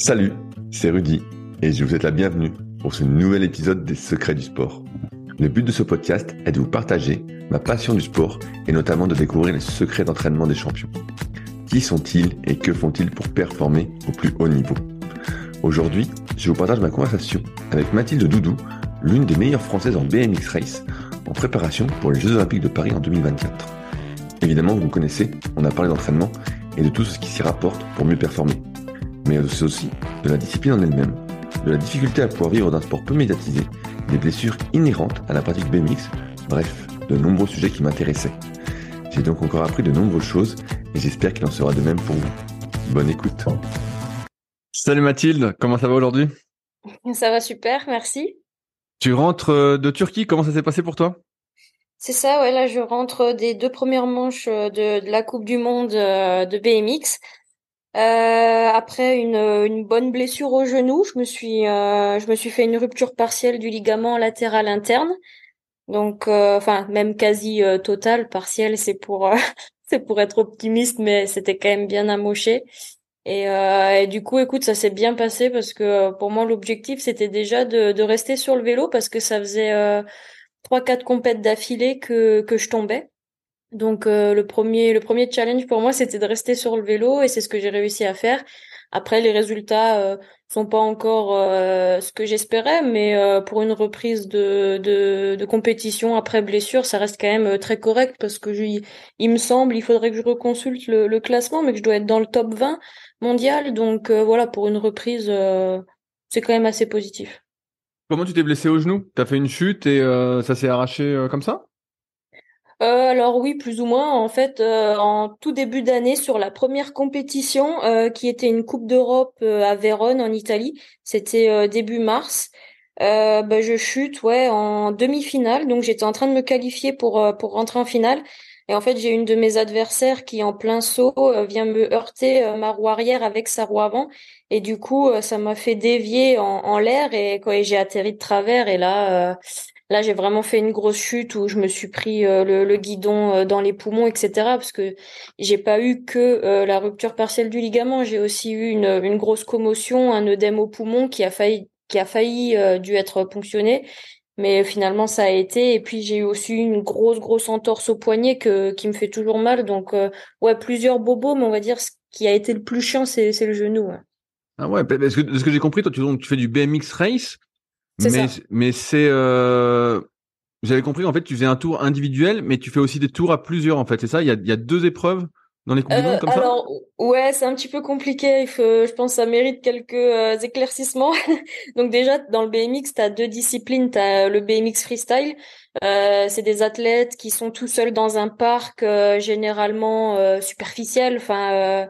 Salut, c'est Rudy et je vous souhaite la bienvenue pour ce nouvel épisode des Secrets du sport. Le but de ce podcast est de vous partager ma passion du sport et notamment de découvrir les secrets d'entraînement des champions. Qui sont-ils et que font-ils pour performer au plus haut niveau? Aujourd'hui, je vous partage ma conversation avec Mathilde Doudou, l'une des meilleures françaises en BMX Race, en préparation pour les Jeux Olympiques de Paris en 2024. Évidemment, vous me connaissez, on a parlé d'entraînement et de tout ce qui s'y rapporte pour mieux performer mais aussi de la discipline en elle-même, de la difficulté à pouvoir vivre d'un sport peu médiatisé, des blessures inhérentes à la pratique BMX, bref, de nombreux sujets qui m'intéressaient. J'ai donc encore appris de nombreuses choses et j'espère qu'il en sera de même pour vous. Bonne écoute. Salut Mathilde, comment ça va aujourd'hui? Ça va super, merci. Tu rentres euh, de Turquie, comment ça s'est passé pour toi? C'est ça, ouais, là je rentre des deux premières manches euh, de, de la Coupe du Monde euh, de BMX. Euh, après une, une bonne blessure au genou, je me suis euh, je me suis fait une rupture partielle du ligament latéral interne. Donc euh, enfin même quasi euh, totale, partielle c'est pour c'est pour être optimiste mais c'était quand même bien amoché. Et, et, du coup écoute ça s'est bien passé parce que pour moi l'objectif c'était déjà de, de rester sur le vélo parce que ça faisait trois quatre compètes d'affilée que que je tombais. Donc euh, le premier le premier challenge pour moi c'était de rester sur le vélo et c'est ce que j'ai réussi à faire. Après les résultats euh, sont pas encore euh, ce que j'espérais mais euh, pour une reprise de, de, compétition après blessure ça reste quand même très correct parce que il me semble il faudrait que je reconsulte le, le, classement mais que je dois être dans le top 20 mondial donc voilà pour une reprise c'est quand même assez positif. Comment tu t'es blessé au genou? T'as fait une chute et ça s'est arraché comme ça? Euh, alors oui, plus ou moins. En fait, euh, en tout début d'année, sur la première compétition, euh, qui était une Coupe d'Europe à Vérone en Italie, c'était début mars. Bah, je chute, ouais, en demi-finale. Donc j'étais en train de me qualifier pour pour rentrer en finale. Et en fait, j'ai une de mes adversaires qui, en plein saut, vient me heurter ma roue arrière avec sa roue avant. Et du coup, ça m'a fait dévier en, en l'air et, et j'ai atterri de travers. Et là, Là, j'ai vraiment fait une grosse chute où je me suis pris euh, le, guidon euh, dans les poumons, etc. Parce que j'ai pas eu que euh, la rupture partielle du ligament, j'ai aussi eu une, grosse commotion, un œdème au poumon qui a failli qui a failli dû être ponctionné, mais finalement ça a été. Et puis j'ai eu aussi une grosse grosse entorse au poignet que qui me fait toujours mal. Donc ouais, plusieurs bobos, mais on va dire ce qui a été le plus chiant, c'est le genou. Ah ouais, parce que de ce que j'ai compris, toi tu, tu fais du BMX race. Mais, mais c'est, euh... j'avais compris en fait, tu faisais un tour individuel, mais tu fais aussi des tours à plusieurs en fait. C'est ça? Il y a, il y a deux épreuves dans les du monde comme alors, ça ouais, c'est un petit peu compliqué. Il faut, je pense, que ça mérite quelques euh, éclaircissements. Donc déjà, dans le BMX, tu as deux disciplines. Tu as le BMX freestyle. Euh, c'est des athlètes qui sont tout seuls dans un parc, euh, généralement euh, superficiel. Enfin,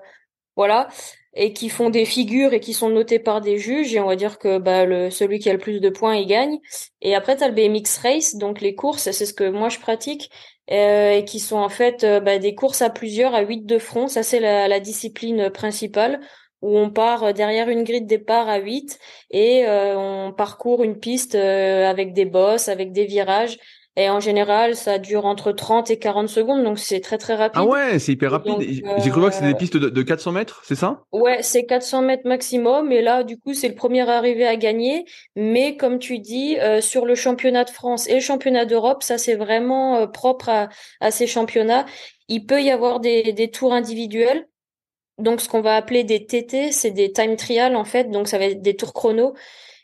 voilà et qui font des figures et qui sont notés par des juges et on va dire que bah celui qui a le plus de points il gagne. Et après tu as le BMX race donc les courses c'est ce que moi je pratique euh, et qui sont en fait euh, bah, des courses à plusieurs à huit de front. Ça c'est la, discipline principale où on part derrière une grille de départ à 8 et euh, on parcourt une piste avec des bosses avec des virages et en général, ça dure entre 30 et 40 secondes, donc c'est très très rapide. Ah ouais, c'est hyper rapide. J'ai cru voir que c'est des euh, pistes de, de 400 mètres, c'est ça? Ouais, c'est 400 mètres maximum. Et là, du coup, c'est le premier arrivé à gagner. Mais comme tu dis, euh, sur le championnat de France et le championnat d'Europe, ça c'est vraiment euh, propre à, à, ces championnats. Il peut y avoir des, des tours individuels. Donc, ce qu'on va appeler des TT, c'est des time trials en fait. Donc, ça va être des tours chrono.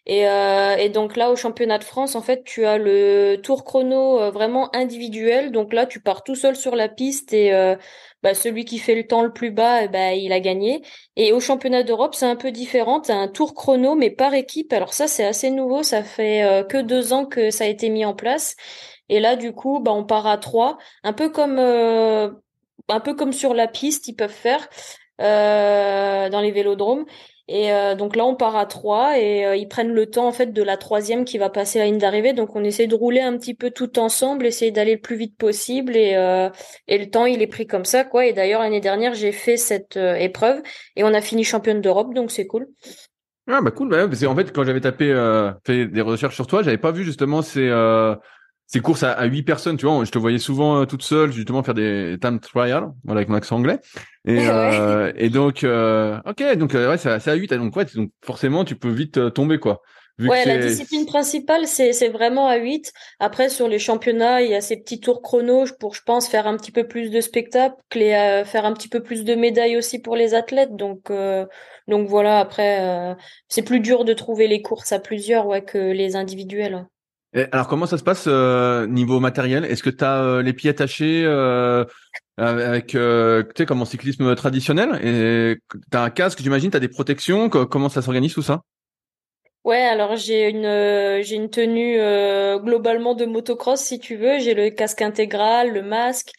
Et, euh, et, donc là, au championnat de France, en fait, tu as le tour chrono euh, vraiment individuel. Donc là, tu pars tout seul sur la piste et euh, bah, celui qui fait le temps le plus bas, eh bah, il a gagné. Et au championnat d'Europe, c'est un peu différent. Tu as un tour chrono, mais par équipe. Alors ça, c'est assez nouveau. Ça fait euh, que deux ans que ça a été mis en place. Et là, du coup, bah, on part à trois, un peu comme euh, un peu comme sur la piste, ils peuvent faire dans les vélodromes. Et euh, donc là, on part à trois et euh, ils prennent le temps en fait de la troisième qui va passer la ligne d'arrivée. Donc on essaie de rouler un petit peu tout ensemble, essayer d'aller le plus vite possible et euh, et le temps il est pris comme ça quoi. Et d'ailleurs l'année dernière j'ai fait cette épreuve et on a fini championne d'Europe donc c'est cool. Ah bah cool, bah, parce qu'en fait quand j'avais tapé fait des recherches sur toi, j'avais pas vu justement ces ces courses à, huit personnes, tu vois, je te voyais souvent toute seule, justement faire des time trials, voilà, avec mon accent anglais. Et, et donc, ok, donc ouais, c'est à huit, donc ouais, donc forcément, tu peux vite tomber quoi ouais, la discipline principale, c'est, c'est vraiment à 8. Après, sur les championnats, il y a ces petits tours chrono pour, je pense, faire un petit peu plus de spectacles et euh, faire un petit peu plus de médailles aussi pour les athlètes. Donc, euh, donc voilà, après, euh, c'est plus dur de trouver les courses à plusieurs ouais, que les individuels. Alors, comment ça se passe niveau matériel? Est-ce que tu as les pieds attachés avec, tu sais, comme en cyclisme traditionnel? Et tu as un casque, j'imagine, tu as des protections? Comment ça s'organise tout ça? Ouais, alors j'ai une euh, j'ai une tenue euh, globalement de motocross si tu veux. J'ai le casque intégral, le masque,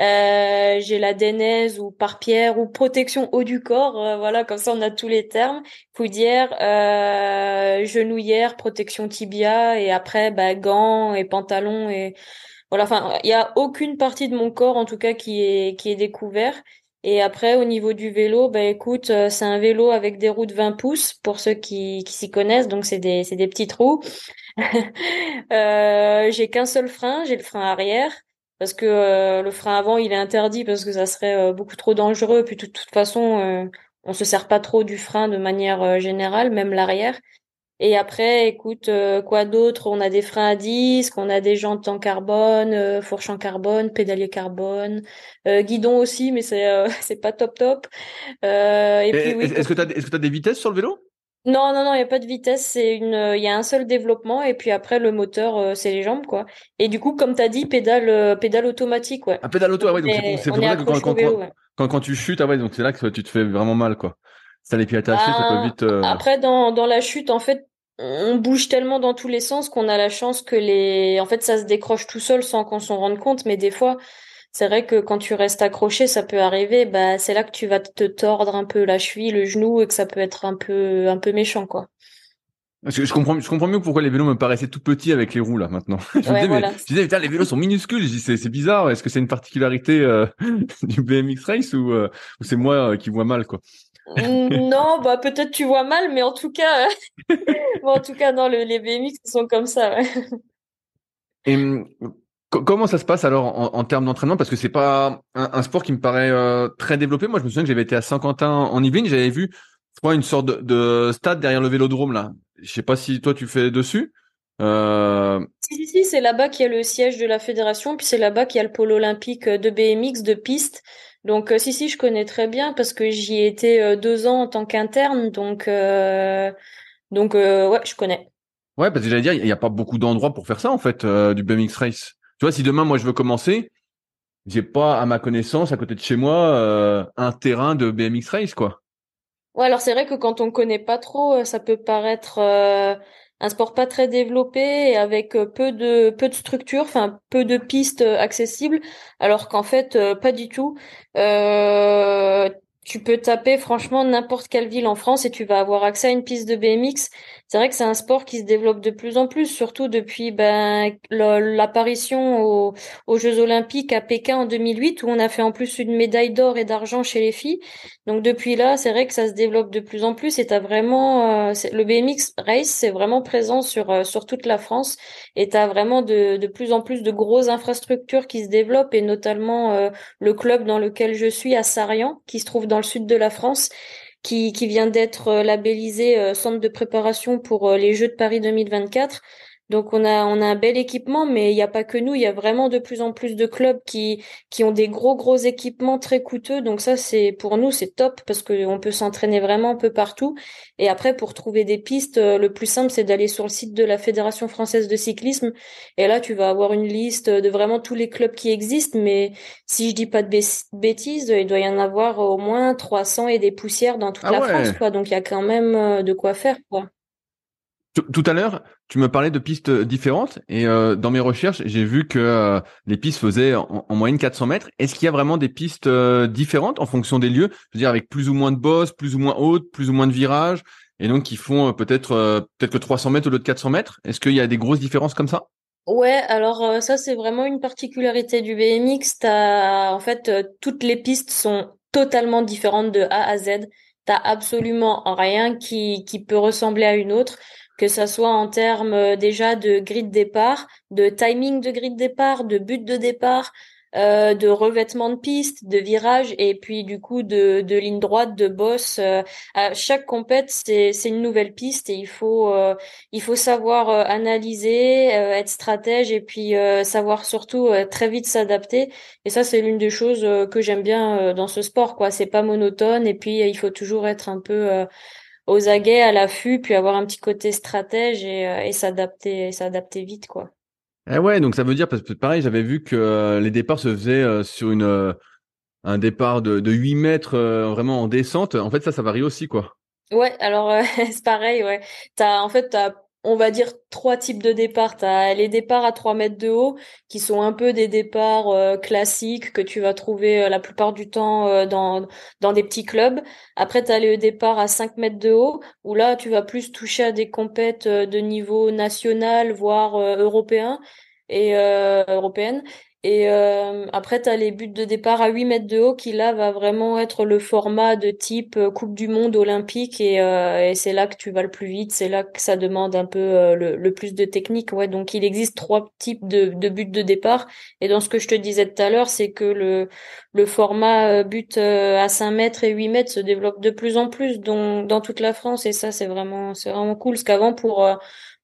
euh, j'ai la dénaise ou par pierre ou protection haut du corps. voilà, comme ça on a tous les termes. Poudière, genouillère, protection tibia et après bah, gants et pantalons et voilà. Enfin, il y a aucune partie de mon corps en tout cas qui est qui est découvert. Et après, au niveau du vélo, bah écoute, euh, c'est un vélo avec des roues de 20 pouces pour ceux qui, qui s'y connaissent. Donc c'est des c'est des petites roues. euh, j'ai qu'un seul frein, j'ai le frein arrière parce que euh, le frein avant il est interdit parce que ça serait euh, beaucoup trop dangereux. Puis de toute, façon, on se sert pas trop du frein de manière générale, même l'arrière. Et après, écoute, euh, quoi d'autre? On a des freins à disque, on a des jantes en carbone, euh, fourche en carbone, pédalier carbone, euh, guidon aussi, mais c'est c'est pas top top. et, puis oui. Est-ce que tu as est-ce que as des vitesses sur le vélo? Non, non, non, il y a pas de vitesse. C'est une, il y a un seul développement et puis après le moteur, c'est les jambes, quoi. Et du coup, comme tu as dit, pédale, pédale automatique, ouais. Un pédale auto, ah ouais. Donc c'est pour ça que quand, quand, tu chutes, ah ouais, donc c'est là que tu te fais vraiment mal, quoi. Ça les pieds attachés, ça peut ben, vite. Après, dans dans la chute, en fait, on bouge tellement dans tous les sens qu'on a la chance que les en fait ça se décroche tout seul sans qu'on s'en rende compte mais des fois c'est vrai que quand tu restes accroché ça peut arriver bah c'est là que tu vas te tordre un peu la cheville le genou et que ça peut être un peu un peu méchant quoi je, je comprends, je comprends mieux pourquoi les vélos me paraissaient tout petits avec les roues là maintenant. je, disais, mais, je disais, putain, les vélos sont minuscules. Je dis, c'est, bizarre. Est-ce que c'est une particularité euh, du BMX Race ou, euh, ou c'est moi euh, qui vois mal quoi? Non, bah peut-être tu vois mal, mais en tout cas, en tout cas, non, les BMX sont comme ça. Et hum, comment ça se passe alors en, termes d'entraînement? Parce que c'est pas un, sport qui me paraît euh, très développé. Moi, je me souviens que j'avais été à Saint-Quentin en Yvelines, j'avais vu, je crois, une sorte de, stade derrière le Vélodrome là. Je sais pas si toi tu fais dessus. Euh... Si, si, si c'est là-bas qu'il y a le siège de la fédération, puis c'est là-bas qu'il y a le pôle olympique de BMX de piste. Donc euh, si si je connais très bien parce que j'y ai été euh, deux ans en tant qu'interne donc euh, donc ouais je connais. Ouais parce que j'allais dire il n'y a pas beaucoup d'endroits pour faire ça en fait du BMX race. Tu vois si demain moi je veux commencer j'ai pas à ma connaissance à côté de chez moi un terrain de BMX race quoi. Ouais alors c'est vrai que quand on connaît pas trop ça peut paraître un sport pas très développé et avec euh, peu de peu de structures, enfin peu de pistes euh, accessibles, alors qu'en fait euh, pas du tout. Euh, tu peux taper franchement n'importe quelle ville en France et tu vas avoir accès à une piste de BMX. C'est vrai que c'est un sport qui se développe de plus en plus, surtout depuis ben, l'apparition aux, Jeux Olympiques à Pékin en 2008, où on a fait en plus une médaille d'or et d'argent chez les filles. Donc depuis là, c'est vrai que ça se développe de plus en plus. Et t'as vraiment euh, le BMX race, c'est vraiment présent sur euh, sur toute la France. Et t'as vraiment de, de plus en plus de grosses infrastructures qui se développent, et notamment euh, le club dans lequel je suis à Sarian, qui se trouve dans le sud de la France, qui, qui vient d'être labellisé centre de préparation pour les Jeux de Paris 2024. Donc on a on a un bel équipement, mais il n'y a pas que nous, il y a vraiment de plus en plus de clubs qui qui ont des gros gros équipements très coûteux. Donc ça c'est pour nous c'est top parce qu'on peut s'entraîner vraiment un peu partout. Et après pour trouver des pistes, euh, le plus simple c'est d'aller sur le site de la Fédération française de cyclisme. Et là tu vas avoir une liste de vraiment tous les clubs qui existent. Mais si je dis pas de bêtises, il doit y en avoir au moins 300 et des poussières dans toute ah la France quoi. Donc il y a quand même euh, de quoi faire quoi. Tout à l'heure, tu me parlais de pistes différentes et euh, dans mes recherches, j'ai vu que euh, les pistes faisaient en, moyenne 400 mètres. Est-ce qu'il y a vraiment des pistes euh, différentes en fonction des lieux? Je veux dire, avec plus ou moins de bosses, plus ou moins hautes, plus ou moins de virages, et donc qui font peut-être peut-être que 300 mètres au lieu de 400 mètres. Est-ce qu'il y a des grosses différences comme ça? Ouais, alors ça c'est vraiment une particularité du BMX. T'as en fait toutes les pistes sont totalement différentes de A à Z. T'as absolument rien qui qui peut ressembler à une autre que ça soit en termes déjà de grille de départ, de timing de grille de départ, de but de départ, euh, de revêtement de piste, de virage et puis du coup de, de ligne droite, de boss. Euh, à chaque compète, c'est une nouvelle piste et il faut euh, il faut savoir analyser, être stratège et puis savoir surtout très vite s'adapter. Et ça, c'est l'une des choses que j'aime bien dans ce sport. quoi. C'est pas monotone et puis il faut toujours être un peu aux aguets, à l'affût, puis avoir un petit côté stratège et, et s'adapter s'adapter vite quoi. Eh ouais, donc ça veut dire, parce que pareil, j'avais vu que euh, les départs se faisaient euh, sur une, euh, un départ de, de 8 mètres vraiment en descente. En fait, ça, ça varie aussi, quoi. Ouais, alors c'est pareil, ouais. T'as, en fait, t'as on va dire trois types de départs. Tu as les départs à 3 mètres de haut, qui sont un peu des départs euh, classiques que tu vas trouver euh, la plupart du temps euh, dans, dans des petits clubs. Après, tu as les départs à 5 mètres de haut, où là, tu vas plus toucher à des compètes de niveau national, voire européen et européenne. Et euh, après, tu as les buts de départ à 8 mètres de haut qui, là, va vraiment être le format de type euh, Coupe du Monde olympique. Et, euh, et c'est là que tu vas le plus vite. C'est là que ça demande un peu euh, le, plus de technique. Ouais, donc, il existe trois types de, buts de départ. Et dans ce que je te disais tout à l'heure, c'est que le, le format but à 5 mètres et 8 mètres se développe de plus en plus dans, dans toute la France. Et ça, c'est vraiment, c'est vraiment cool. Parce qu'avant, pour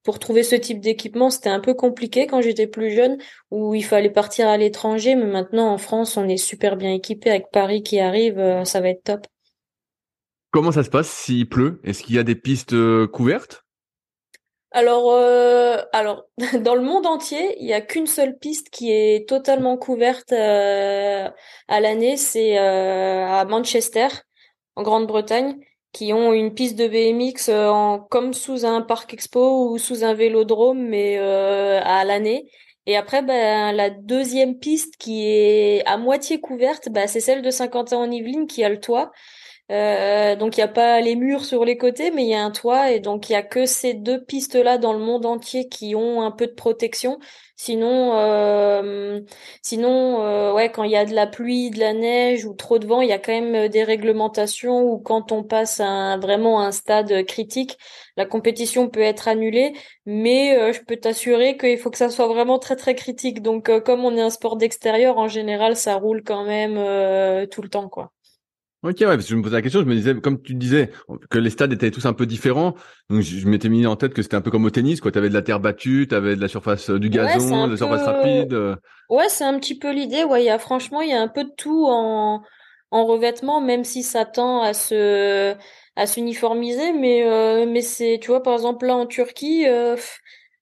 pour trouver ce type d'équipement, c'était un peu compliqué quand j'étais plus jeune, où il fallait partir à l'étranger, mais maintenant en France, on est super bien équipé. Avec Paris qui arrive, euh, ça va être top. Comment ça se passe s'il pleut? Est-ce qu'il y a des pistes euh, couvertes? Alors, euh, alors, dans le monde entier, il y a qu'une seule piste qui est totalement couverte à l'année, c'est à Manchester, en Grande-Bretagne qui ont une piste de BMX euh, comme sous un parc expo ou sous un vélodrome, mais euh, à l'année. Et après, ben, la deuxième piste qui est à moitié couverte, ben, c'est celle de Saint-Quentin-en-Yvelines qui a le toit. Euh, donc il n'y a pas les murs sur les côtés, mais il y a un toit et donc il y a que ces deux pistes-là dans le monde entier qui ont un peu de protection. Sinon, euh, sinon, euh, ouais, quand il y a de la pluie, de la neige ou trop de vent, il y a quand même des réglementations ou quand on passe vraiment un stade critique, la compétition peut être annulée. Mais je peux t'assurer qu'il faut que ça soit vraiment très très critique. Donc, comme on est un sport d'extérieur, en général, ça roule quand même tout le temps, quoi. Ok, ouais, parce que je me posais la question, je me disais, comme tu disais, que les stades étaient tous un peu différents, donc je, m'étais mis en tête que c'était un peu comme au tennis, quoi. T'avais de la terre battue, t'avais de la surface euh, du gazon, de la surface rapide. Euh. Ouais, c'est un petit peu l'idée. Ouais, il y a franchement, il y a un peu de tout en en revêtement, même si ça tend à se à s'uniformiser, mais euh, mais c'est, tu vois, par exemple là en Turquie.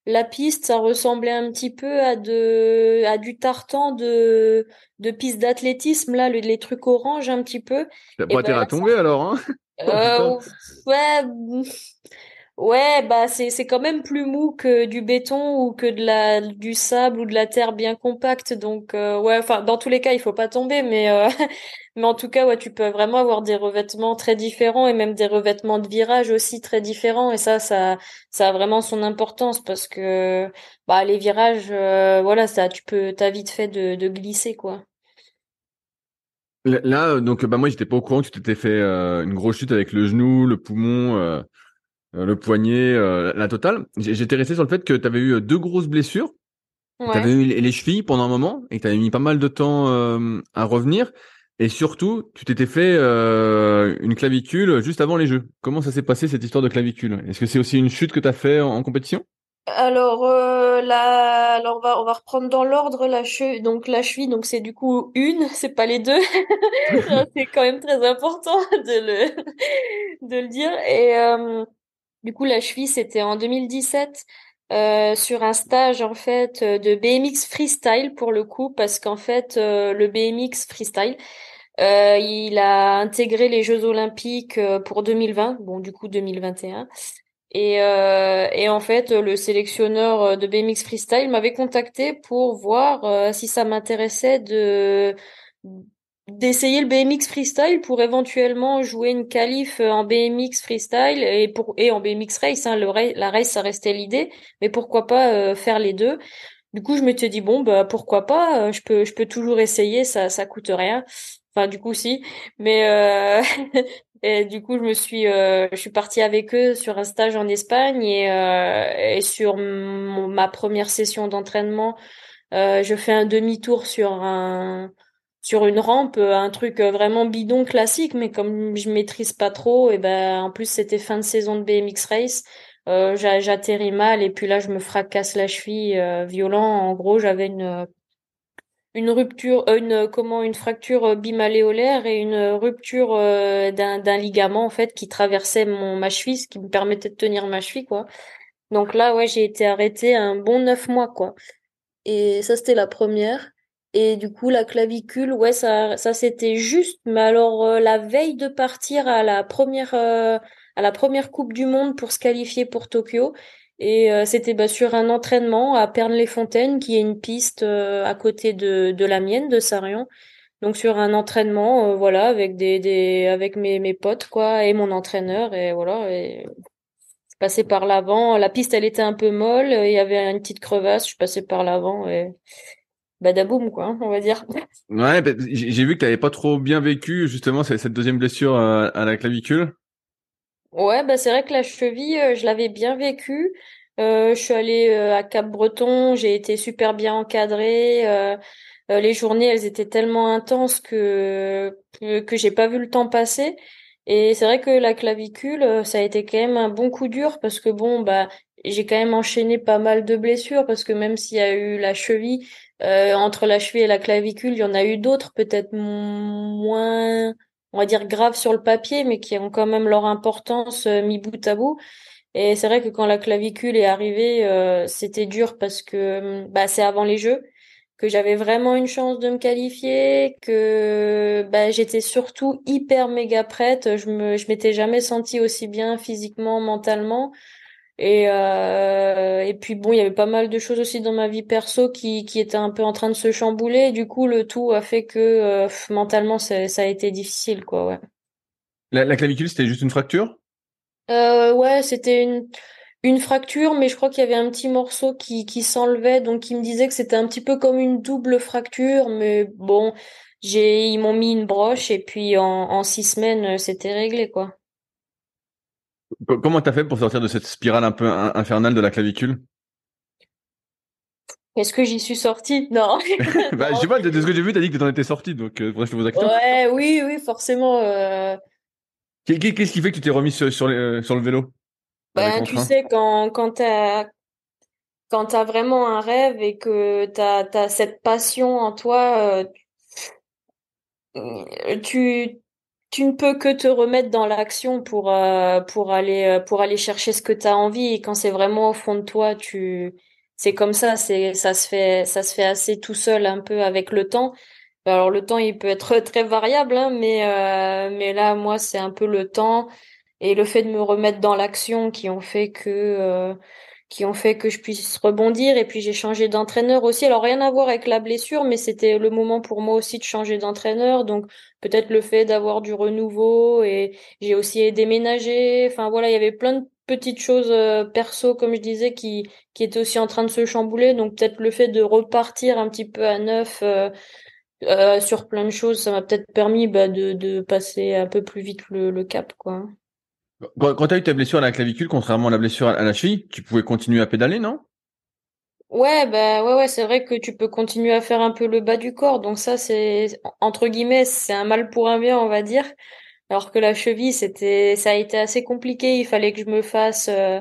La piste, ça ressemblait un petit peu à de à du tartan de de pistes d'athlétisme, là, les trucs orange un petit peu. T'as pas ben, à tomber alors, hein euh, Ouais, ouais, bah c'est c'est quand même plus mou que du béton ou que du sable ou de la terre bien compacte. Donc euh, ouais, enfin dans tous les cas, il faut pas tomber, mais euh, en tout cas, tu peux vraiment avoir des revêtements très différents et même des revêtements de virage aussi très différents. Et ça, ça ça a vraiment son importance parce que bah les virages, euh, voilà, ça, tu peux, t'as vite fait de, glisser quoi. Là, donc, bah moi, j'étais pas au courant que tu t'étais fait une grosse chute avec le genou, le poumon, le poignet, la totale. J'étais resté sur le fait que tu avais eu deux grosses blessures. Ouais. Tu avais eu les chevilles pendant un moment et tu avais mis pas mal de temps à revenir. Et surtout, tu t'étais fait une clavicule juste avant les Jeux. Comment ça s'est passé cette histoire de clavicule? Est-ce que c'est aussi une chute que tu as fait en compétition? Alors euh, là, alors on va on va reprendre dans l'ordre la cheville. Donc la cheville, donc c'est du coup une, c'est pas les deux. c'est quand même très important de le de le dire. Et euh, du coup la cheville, c'était en 2017 euh, sur un stage en fait de BMX freestyle pour le coup, parce qu'en fait euh, le BMX freestyle. Euh, il a intégré les Jeux Olympiques euh, pour 2020, bon du coup 2021, et, euh, et en fait, le sélectionneur euh, de BMX Freestyle m'avait contacté pour voir euh, si ça m'intéressait de d'essayer le BMX Freestyle pour éventuellement jouer une qualif en BMX Freestyle et pour et en BMX Race. Hein, le la race, ça restait l'idée, mais pourquoi pas euh, faire les deux. Du coup, je m'étais dit bon bah pourquoi pas, je peux je peux toujours essayer, ça ça coûte rien. Enfin, du coup, si. Mais, euh... Du coup, je me suis, euh, je suis partie avec eux sur un stage en Espagne et, euh, et sur ma première session d'entraînement, euh, je fais un demi-tour sur un, sur une rampe, un truc vraiment bidon classique, mais comme je maîtrise pas trop, et ben en plus c'était fin de saison de BMX race, euh, j'atterris mal et puis là je me fracasse la cheville violent. En gros, j'avais une une rupture, euh, une comment, une fracture euh, bimaléolaire et une rupture euh, d'un, d'un ligament en fait qui traversait mon ma cheville, ce qui me permettait de tenir ma cheville quoi. Donc là ouais j'ai été arrêtée un bon neuf mois quoi. Et ça c'était la première. Et du coup la clavicule ouais ça ça c'était juste. Mais alors la veille de partir à la première à la première Coupe du Monde pour se qualifier pour Tokyo, et euh, c'était bah, sur un entraînement à Pernes-les-Fontaines, qui est une piste euh, à côté de, de la mienne, de Sarion. Donc sur un entraînement, euh, voilà, avec des, des avec mes, mes potes quoi et mon entraîneur et voilà. Et je passais par l'avant. La piste elle était un peu molle, il y avait une petite crevasse. Je passais par l'avant et badaboum quoi, on va dire. Ouais, bah, j'ai vu que tu n'avais pas trop bien vécu justement cette deuxième blessure à la clavicule. Ouais, bah c'est vrai que la cheville, euh, je l'avais bien vécue. Euh, je suis allée euh, à Cap-Breton, j'ai été super bien encadrée. les journées, elles étaient tellement intenses que, que j'ai pas vu le temps passer. Et c'est vrai que la clavicule, ça a été quand même un bon coup dur parce que bon, bah j'ai quand même enchaîné pas mal de blessures parce que même s'il y a eu la cheville, entre la cheville et la clavicule, il y en a eu d'autres, peut-être moins on va dire graves sur le papier, mais qui ont quand même leur importance euh, mis bout à bout. Et c'est vrai que quand la clavicule est arrivée, euh, c'était dur parce que hum, bah, c'est avant les Jeux, que j'avais vraiment une chance de me qualifier, que bah, j'étais surtout hyper méga prête. Je je m'étais jamais sentie aussi bien physiquement, mentalement. Et, euh, et puis bon, il y avait pas mal de choses aussi dans ma vie perso qui, qui étaient un peu en train de se chambouler. Du coup, le tout a fait que euh, mentalement, ça, a été difficile, quoi. Ouais. La, clavicule, c'était juste une fracture? Euh, Ouais, c'était une, une fracture, mais je crois qu'il y avait un petit morceau qui, qui s'enlevait, donc il me disait que c'était un petit peu comme une double fracture, mais bon, j'ai ils m'ont mis une broche et puis en, en six semaines, c'était réglé, quoi. Comment t'as fait pour sortir de cette spirale un peu infernale de la clavicule? Est-ce que j'y suis sortie? Non. bah, je sais pas, de ce que j'ai vu, t'as dit que t'en étais sortie, donc euh, je te pose Ouais, oui, oui, forcément. Euh... Qu'est-ce qui fait que tu t'es remis sur, sur, euh, sur, le vélo? Ben, tu sais, quand, quand t'as quand t'as vraiment un rêve et que t'as as cette passion en toi, euh, tu tu ne peux que te remettre dans l'action pour euh, pour aller euh, pour aller chercher ce que tu as envie. Et quand c'est vraiment au fond de toi tu c'est comme ça c'est ça se fait ça se fait assez tout seul un peu avec le temps. Alors le temps il peut être très variable hein, mais euh, mais là moi c'est un peu le temps et le fait de me remettre dans l'action qui ont fait que qui ont fait que je puisse rebondir. Et puis j'ai changé d'entraîneur aussi. Alors rien à voir avec la blessure, mais c'était le moment pour moi aussi de changer d'entraîneur. Donc peut-être le fait d'avoir du renouveau et j'ai aussi déménagé. Enfin voilà, il y avait plein de petites choses euh, perso, comme je disais, qui qui étaient aussi en train de se chambouler. Donc peut-être le fait de repartir un petit peu à neuf. Euh, euh, sur plein de choses, ça m'a peut-être permis bah, de, de passer un peu plus vite le, le cap, quoi. Quand, tu as eu ta blessure à la clavicule, contrairement à la blessure à la cheville, tu pouvais continuer à pédaler, non? Ouais, bah ouais, ouais, c'est vrai que tu peux continuer à faire un peu le bas du corps. Donc ça, c'est entre guillemets, c'est un mal pour un bien, on va dire. Alors que la cheville, c'était, ça a été assez compliqué. Il fallait que je me fasse. Euh,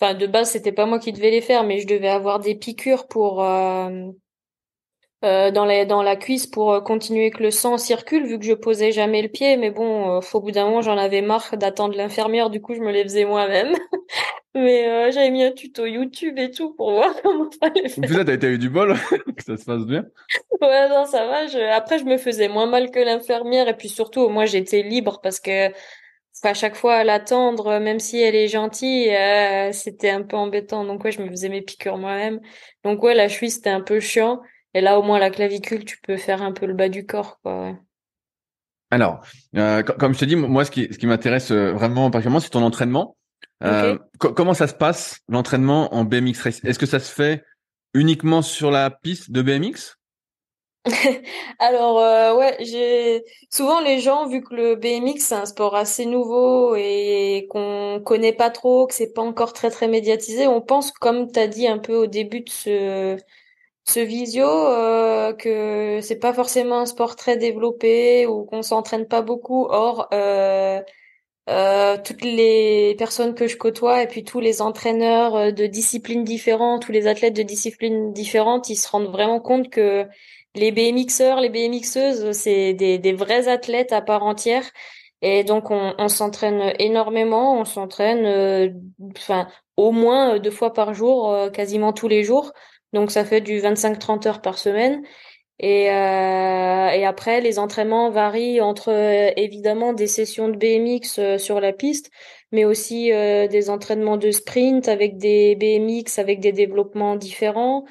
enfin, de base, c'était pas moi qui devais les faire, mais je devais avoir des piqûres pour euh, euh, dans, la, dans la cuisse pour euh, continuer que le sang circule vu que je posais jamais le pied. Mais bon euh, au bout d'un moment j'en avais marre d'attendre l'infirmière. Du coup je me les faisais moi-même. Mais euh, j'avais mis un tuto YouTube et tout pour voir comment fallait faire. Ça t'as eu du bol que ça se passe bien. ouais non ça va je... après je me faisais moins mal que l'infirmière. Et puis surtout moi j'étais libre parce que à chaque fois à l'attendre même si elle est gentille c'était un peu embêtant. Donc ouais je me faisais mes piqûres moi-même. Donc ouais la cheville c'était un peu chiant et là, au moins, la clavicule, tu peux faire un peu le bas du corps, quoi. Alors, euh, comme je te dis, moi, ce qui, ce qui m'intéresse euh, vraiment particulièrement, c'est ton entraînement. Euh, comment ça se passe l'entraînement en BMX race? Est-ce que ça se fait uniquement sur la piste de BMX Alors euh, ouais, j'ai souvent les gens vu que le BMX c'est un sport assez nouveau et qu'on connaît pas trop, que c'est pas encore très très médiatisé, on pense comme tu as dit un peu au début de ce ce visio euh, que c'est pas forcément un sport très développé ou qu'on s'entraîne pas beaucoup. Or euh, euh, toutes les personnes que je côtoie et puis tous les entraîneurs euh, de disciplines différentes, tous les athlètes de disciplines différentes, ils se rendent vraiment compte que les BMXeurs, les BMXeuses, c'est des, des vrais athlètes à part entière. Et donc on, on s'entraîne énormément, on s'entraîne euh, enfin au moins deux fois par jour, euh, quasiment tous les jours. Donc ça fait du 25-30 heures par semaine. Et, euh, et après, les entraînements varient entre évidemment des sessions de BMX sur la piste, mais aussi des entraînements de sprint avec des BMX avec des développements différents,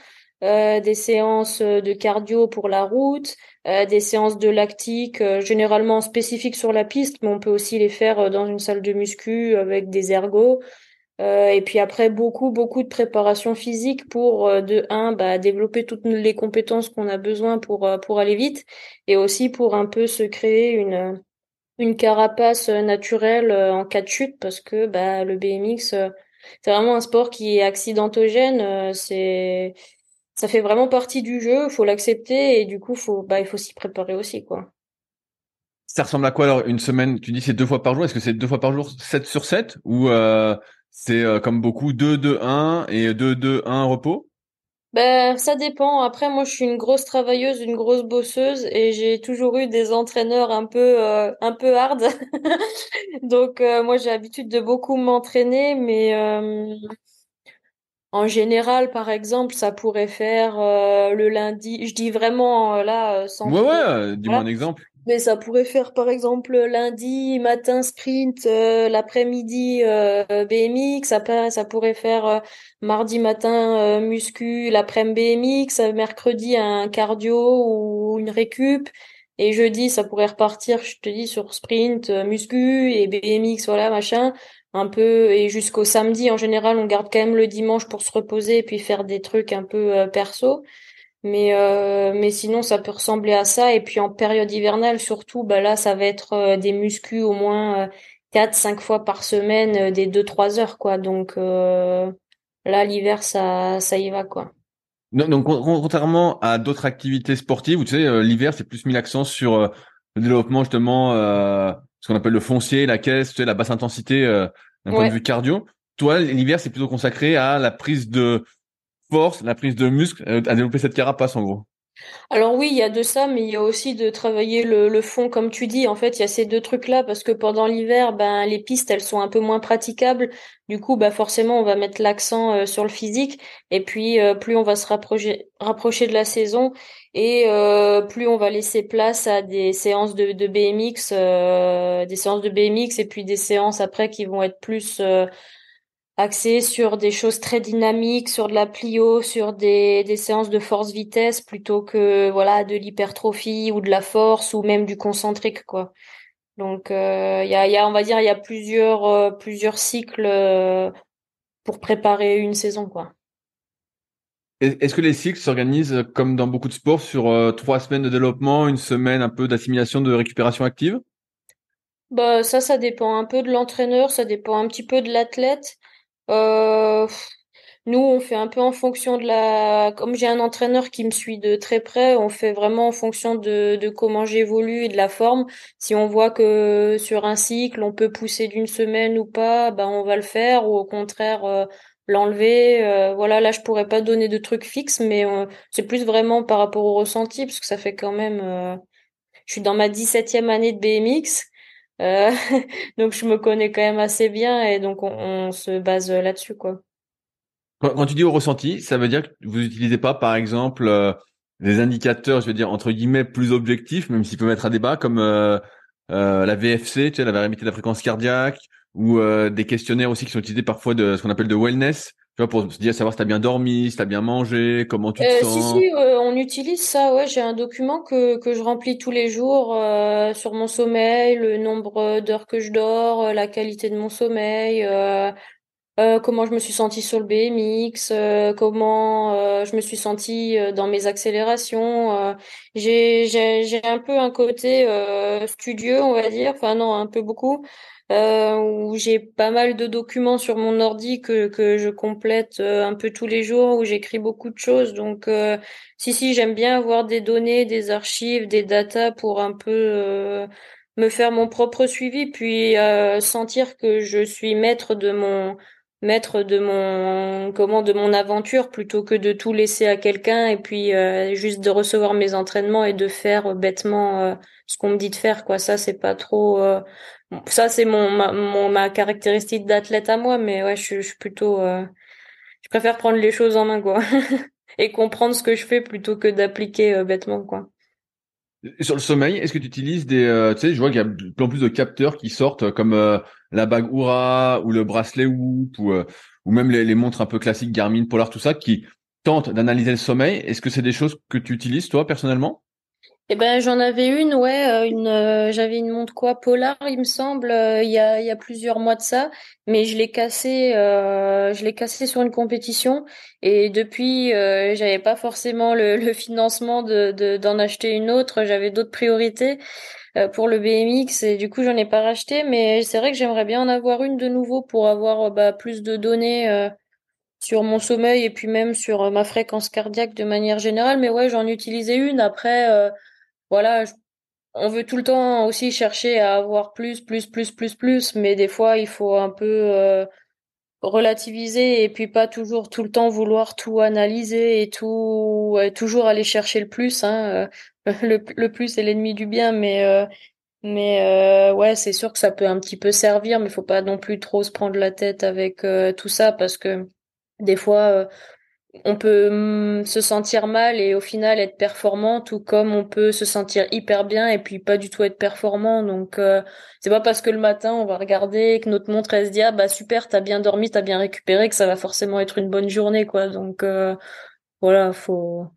euh, des séances euh, de cardio pour la route, euh, des séances de lactique généralement spécifiques sur la piste, mais on peut aussi les faire dans une salle de muscu avec des ergots. Et puis après beaucoup beaucoup de préparation physique pour de un bah, développer toutes les compétences qu'on a besoin pour pour aller vite et aussi pour un peu se créer une une carapace naturelle en cas de chute parce que bah le BMX c'est vraiment un sport qui est accidentogène c'est ça fait vraiment partie du jeu, faut l'accepter et du coup faut bah il faut s'y préparer aussi quoi. Ça ressemble à quoi alors une semaine? Tu dis c'est deux fois par jour. Est-ce que c'est deux fois par jour 7 sur 7 ou euh, c'est euh, comme beaucoup 2 2 1 et 2 2 1 repos? Ben, ça dépend. Après, moi, je suis une grosse travailleuse, une grosse bosseuse, et j'ai toujours eu des entraîneurs un peu, euh, un peu hard. Donc, moi, j'ai l'habitude de beaucoup m'entraîner, mais en général, par exemple, ça pourrait faire euh, le lundi. Je dis vraiment euh, là euh, sans. Ouais, ouais. Dis-moi un exemple. Mais ça pourrait faire par exemple lundi matin sprint, l'après-midi BMX. Après, ça pourrait faire mardi matin muscu, l'après-midi BMX, mercredi un cardio ou une récup. Et jeudi, ça pourrait repartir, je te dis, sur sprint, muscu et BMX, voilà, machin un peu et jusqu'au samedi en général on garde quand même le dimanche pour se reposer et puis faire des trucs un peu euh, perso mais euh, mais sinon ça peut ressembler à ça. Et puis en période hivernale surtout bah là ça va être euh, des muscus au moins quatre cinq fois par semaine des deux trois heures quoi. Donc là l'hiver ça ça y va quoi. Donc contrairement à d'autres activités sportives où tu sais l'hiver c'est plus mis l'accent sur le développement justement ce qu'on appelle le foncier, la caisse, tu sais, la basse intensité euh, d'un point de vue cardio. Toi, l'hiver, c'est plutôt consacré à la prise de force, la prise de muscle, euh, à développer cette carapace en gros. Alors oui, il y a de ça, mais il y a aussi de travailler le, le fond, comme tu dis. En fait, il y a ces deux trucs-là parce que pendant l'hiver, ben les pistes, elles sont un peu moins praticables. Du coup, bah forcément, on va mettre l'accent euh, sur le physique. Et puis, euh, plus on va se rapprocher, rapprocher de la saison, et euh, plus on va laisser place à des séances de, de BMX, des séances de BMX, et puis des séances après qui vont être plus axé sur des choses très dynamiques, sur de la plio, sur des, des séances de force-vitesse plutôt que voilà de l'hypertrophie ou de la force ou même du concentrique quoi. Donc il euh, y, a, y, a, on va dire il y a plusieurs euh, plusieurs cycles euh, pour préparer une saison quoi. Est-ce que les cycles s'organisent comme dans beaucoup de sports sur trois semaines de développement, une semaine un peu d'assimilation de récupération active? Bah ça ça dépend un peu de l'entraîneur, ça dépend un petit peu de l'athlète. Euh, nous, on fait un peu en fonction de la. Comme j'ai un entraîneur qui me suit de très près, on fait vraiment en fonction de, de comment j'évolue et de la forme. Si on voit que sur un cycle, on peut pousser d'une semaine ou pas, ben on va le faire, ou au contraire euh, l'enlever. Euh, voilà, là, je pourrais pas donner de trucs fixes, mais c'est plus vraiment par rapport au ressenti, parce que ça fait quand même. je suis dans ma 17e année de BMX. Euh, donc je me connais quand même assez bien et donc on, se base là-dessus quoi. Quand, tu dis au ressenti, ça veut dire que vous n'utilisez pas par exemple euh, des indicateurs, je veux dire entre guillemets plus objectifs, même s'ils peuvent être à débat, comme euh, la VFC, tu sais, la variabilité de la fréquence cardiaque, ou des questionnaires aussi qui sont utilisés parfois de ce qu'on appelle de wellness, tu vois, pour se dire savoir si t'as bien dormi, si t'as bien mangé, comment tu te euh, sens. Si si, euh, on utilise ça. Ouais, j'ai un document que que je remplis tous les jours euh, sur mon sommeil, le nombre d'heures que je dors, la qualité de mon sommeil, euh, comment je me suis sentie sur le BMX, euh, comment euh, je me suis sentie dans mes accélérations. j'ai un peu un côté studieux, on va dire, enfin non, un peu beaucoup, où j'ai pas mal de documents sur mon ordi que que je complète un peu tous les jours, où j'écris beaucoup de choses. Donc si si, j'aime bien avoir des données, des archives, des datas pour un peu me faire mon propre suivi, puis sentir que je suis maître de mon maître de mon comment de mon aventure plutôt que de tout laisser à quelqu'un et puis euh, juste de recevoir mes entraînements et de faire bêtement euh, ce qu'on me dit de faire quoi. Ça c'est pas trop euh, ça c'est mon ma, ma caractéristique d'athlète à moi mais ouais je, je suis plutôt je préfère prendre les choses en main quoi. Et comprendre ce que je fais plutôt que d'appliquer bêtement quoi. Sur le sommeil, est-ce que tu utilises des, euh, tu sais, je vois qu'il y a de plus en plus de capteurs qui sortent comme euh, la bague Oura ou le bracelet Whoop ou, euh, ou même les, les, montres un peu classiques Garmin, Polar, tout ça, qui tentent d'analyser le sommeil. Est-ce que c'est des choses que tu utilises toi personnellement? Eh ben j'en avais une, ouais, euh, une, euh, j'avais une montre quoi Polar, il me semble, euh, il y a plusieurs mois de ça, mais je l'ai cassé, je l'ai cassé sur une compétition et depuis j'avais pas forcément le, financement de d'en acheter une autre, j'avais d'autres priorités pour le BMX et du coup j'en ai pas racheté, mais c'est vrai que j'aimerais bien en avoir une de nouveau pour avoir bah, plus de données sur mon sommeil et puis même sur ma fréquence cardiaque de manière générale. Mais ouais, j'en utilisais une. Après, voilà, on veut tout le temps aussi chercher à avoir plus, plus, plus, plus, plus, mais des fois il faut un peu euh, relativiser et puis pas toujours tout le temps vouloir tout analyser et tout, toujours aller chercher le plus. Hein. Euh, le, plus est l'ennemi du bien, mais euh, mais ouais, c'est sûr que ça peut un petit peu servir, mais faut pas non plus trop se prendre la tête avec tout ça parce que des fois on peut mm, se sentir mal et au final être performant, tout comme on peut se sentir hyper bien et puis pas du tout être performant. Donc euh, c'est pas parce que le matin on va regarder que notre montre elle se dit ah bah super t'as bien dormi t'as bien récupéré que ça va forcément être une bonne journée quoi. Donc euh, voilà faut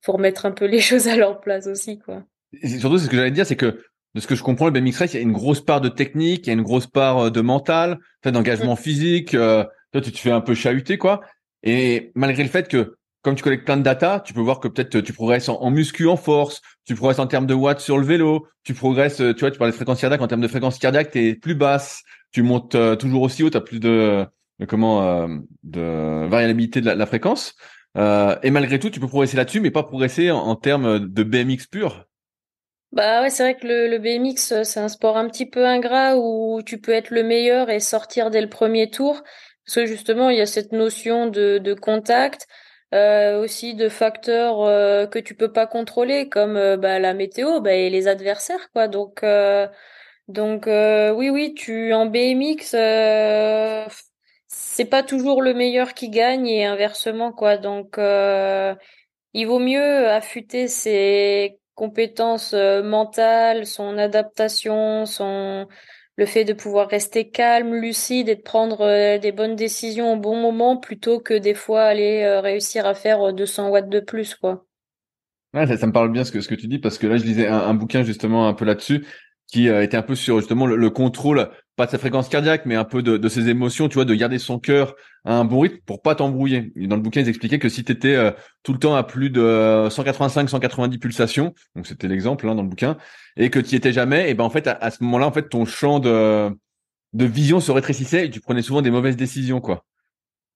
faut remettre un peu les choses à leur place aussi quoi. Et surtout c'est ce que j'allais dire c'est que de ce que je comprends le BMX Race il y a une grosse part de technique, il y a une grosse part euh, de mental, d'engagement mm. physique. toi tu te fais un peu chahuter quoi. Et malgré le fait que, comme tu collectes plein de data, tu peux voir que peut-être tu progresses en, muscu, en force, tu progresses en termes de watts sur le vélo, tu progresses, tu vois, tu parles de fréquence cardiaque, en termes de fréquence cardiaque, tu es plus basse, tu montes euh, toujours aussi haut, tu plus de, comment euh, de variabilité de la, fréquence. Euh, et malgré tout, tu peux progresser là-dessus, mais pas progresser en, termes de BMX pur. Bah ouais, c'est vrai que le, le BMX, c'est un sport un petit peu ingrat où tu peux être le meilleur et sortir dès le premier tour. Parce que justement, il y a cette notion de, de contact, euh, aussi de facteurs euh, que tu peux pas contrôler, comme euh, bah, la météo bah, et les adversaires, quoi. Donc, euh, donc oui, oui, tu en BMX, c'est pas toujours le meilleur qui gagne et inversement, quoi. Donc, il vaut mieux affûter ses compétences mentales, son adaptation, son le fait de pouvoir rester calme, lucide et de prendre euh, des bonnes décisions au bon moment plutôt que des fois aller euh, réussir à faire 200 euh, watts de plus, quoi. Ça, me parle bien ce que, ce que tu dis parce que là, je lisais un, bouquin justement un peu là-dessus qui était un peu sur justement le, contrôle, pas de sa fréquence cardiaque, mais un peu de, de, ses émotions, tu vois, de garder son cœur à un bon rythme pour pas t'embrouiller. Dans le bouquin, ils expliquaient que si tu étais tout le temps à plus de 185, 190 pulsations, donc c'était l'exemple hein, dans le bouquin, et que tu étais jamais, et ben en fait à, ce moment-là en fait ton champ de de vision se rétrécissait et tu prenais souvent des mauvaises décisions quoi.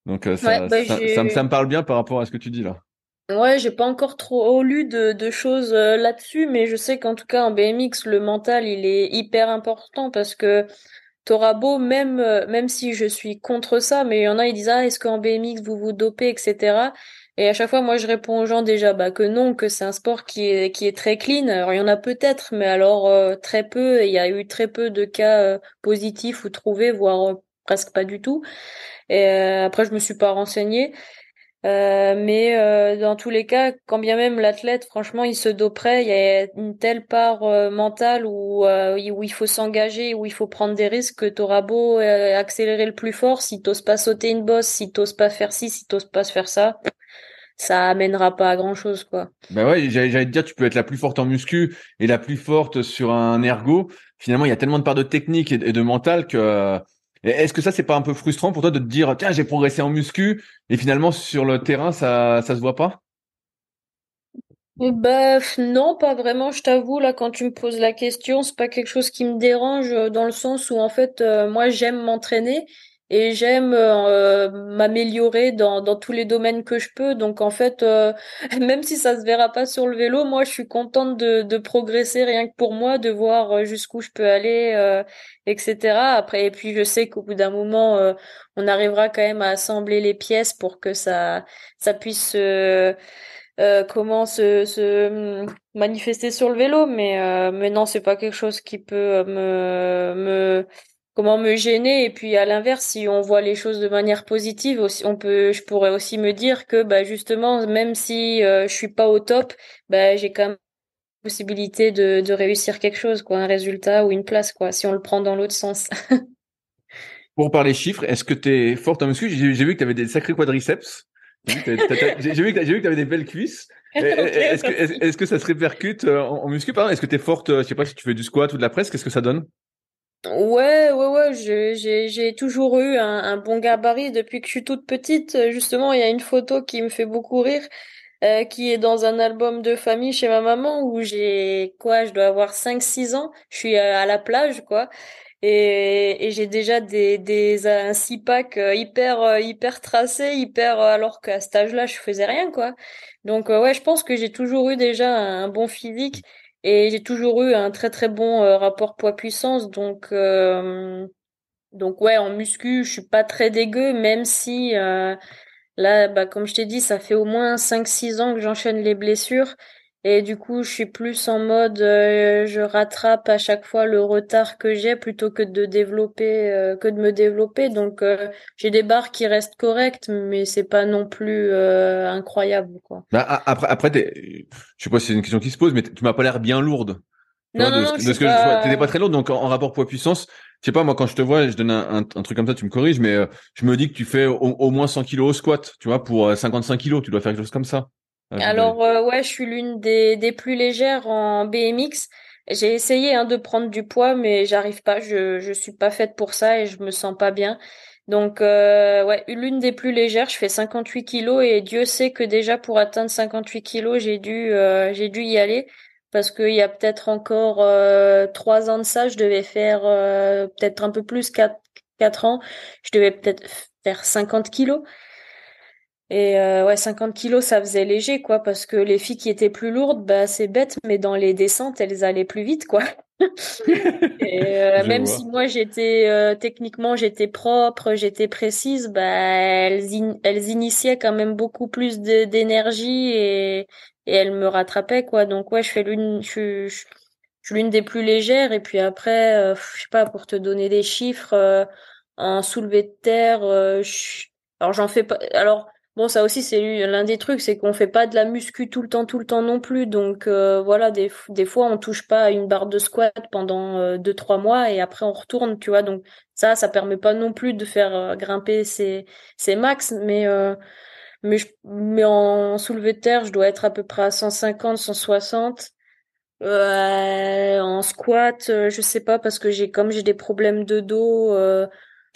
Donc euh, ça, bah, ça, ça, me parle bien par rapport à ce que tu dis là. Ouais, j'ai pas encore trop lu de, de choses euh, là-dessus, mais je sais qu'en tout cas en BMX, le mental, il est hyper important parce que t'auras même, euh, même si je suis contre ça, mais il y en a, ils disent, ah, est-ce qu'en BMX, vous vous dopez, etc. Et à chaque fois, moi, je réponds aux gens déjà bah, que non, que c'est un sport qui est qui est très clean. Alors, il y en a peut-être, mais alors euh, très peu. il y a eu très peu de cas euh, positifs ou trouvés, voire presque pas du tout. Et après, je me suis pas renseignée. Mais dans tous les cas, quand bien même l'athlète, franchement, il se doperait, il y a une telle part mentale où, où il faut s'engager, où il faut prendre des risques que t'auras beau accélérer le plus fort, si t'oses pas sauter une bosse, si t'oses pas faire ci, si t'oses pas faire ça, ça amènera pas à grand chose quoi. Ben ouais, j'allais te dire tu peux être la plus forte en muscu et la plus forte sur un ergo. Finalement, il y a tellement de parts de technique et de mental que Est-ce que ça, c'est pas un peu frustrant pour toi de te dire, tiens, j'ai progressé en muscu, et finalement, sur le terrain, ça, ça se voit pas? Bah non, pas vraiment, je t'avoue, là, quand tu me poses la question, c'est pas quelque chose qui me dérange euh, dans le sens où, en fait, euh, moi, j'aime m'entraîner et j'aime euh, m'améliorer dans, dans tous les domaines que je peux. Donc, en fait, même si ça se verra pas sur le vélo, moi, je suis contente de, de progresser rien que pour moi, de voir jusqu'où je peux aller, etc. Après, et puis, je sais qu'au bout d'un moment, on arrivera quand même à assembler les pièces pour que ça, ça puisse euh, comment se, se hum, manifester sur le vélo, mais euh, mais non, c'est pas quelque chose qui peut euh, me me comment me gêner. Et puis à l'inverse, si on voit les choses de manière positive, aussi, on peut, je pourrais aussi me dire que bah justement, même si je suis pas au top, bah j'ai quand même possibilité de, de réussir quelque chose, quoi, un résultat ou une place, quoi, si on le prend dans l'autre sens. Pour parler chiffres, est-ce que tu es forte en muscu? J'ai vu que tu avais des sacrés quadriceps. J'ai vu que tu avais des belles cuisses. Est-ce que, est que ça se répercute euh, en, muscu? Par Est-ce que tu es forte, euh, je sais pas si tu fais du squat ou de la presse, qu'est-ce que ça donne? Ouais, ouais, ouais, j'ai, j'ai toujours eu un, bon gabarit depuis que je suis toute petite. Justement, il y a une photo qui me fait beaucoup rire, euh, qui est dans un album de famille chez ma maman où j'ai, quoi, je dois avoir 5-6 ans. Je suis à la plage, quoi et, j'ai déjà des, des un six pack euh, hyper euh, hyper tracé hyper euh, alors qu'à cet âge-là je faisais rien quoi donc ouais je pense que j'ai toujours eu déjà un bon physique et j'ai toujours eu un très très bon rapport poids puissance donc donc ouais en muscu je suis pas très dégueu même si là bah comme je t'ai dit ça fait au moins 5 6 ans que j'enchaîne les blessures et du coup, je suis plus en mode, euh, je rattrape à chaque fois le retard que j'ai plutôt que de développer, euh, que de me développer. Donc, euh, j'ai des barres qui restent correctes, mais c'est pas non plus incroyable, quoi. Bah, après, après, je sais pas si c'est une question qui se pose, mais tu m'as pas l'air bien lourde. Non, non, non, que, que pas... très lourde, donc en, rapport poids-puissance, je sais pas, moi, quand je te vois, je donne un, un, truc comme ça, tu me corriges, mais je me dis que tu fais au, au, moins 100 kilos au squat, tu vois, pour 55 kilos, tu dois faire quelque chose comme ça. Ah, Alors euh, ouais, je suis l'une des, des plus légères en BMX. J'ai essayé hein, de prendre du poids, mais j'arrive pas. Je je suis pas faite pour ça et je me sens pas bien. Donc euh, ouais, l'une des plus légères. Je fais 58 kilos et Dieu sait que déjà pour atteindre 58 kilos, j'ai dû euh, j'ai dû y aller parce qu'il y a peut-être encore trois ans de ça, je devais faire peut-être un peu plus quatre quatre ans. Je devais peut-être faire 50 kilos. Et euh, ouais, 50 kilos, ça faisait léger, quoi, parce que les filles qui étaient plus lourdes, bah c'est bête, mais dans les descentes, elles allaient plus vite, quoi. et euh, même si moi j'étais euh, techniquement j'étais propre, j'étais précise, bah elles, elles initiaient quand même beaucoup plus d'énergie et, et elles me rattrapaient, quoi. Donc ouais, je fais l'une, je, je, suis l'une des plus légères. Et puis après, je sais pas, pour te donner des chiffres, en soulevé de terre, alors j'en fais pas. Alors Bon, ça aussi, c'est l'un des trucs, c'est qu'on fait pas de la muscu tout le temps, tout le temps non plus. Donc euh, voilà, des, fois, on touche pas à une barre de squat pendant euh, deux, trois mois et après on retourne, tu vois. Donc ça, ça permet pas non plus de faire euh, grimper ses, max, mais je, mais en soulevé de terre, je dois être à peu près à 150, 160. en squat, je sais pas parce que j'ai comme j'ai des problèmes de dos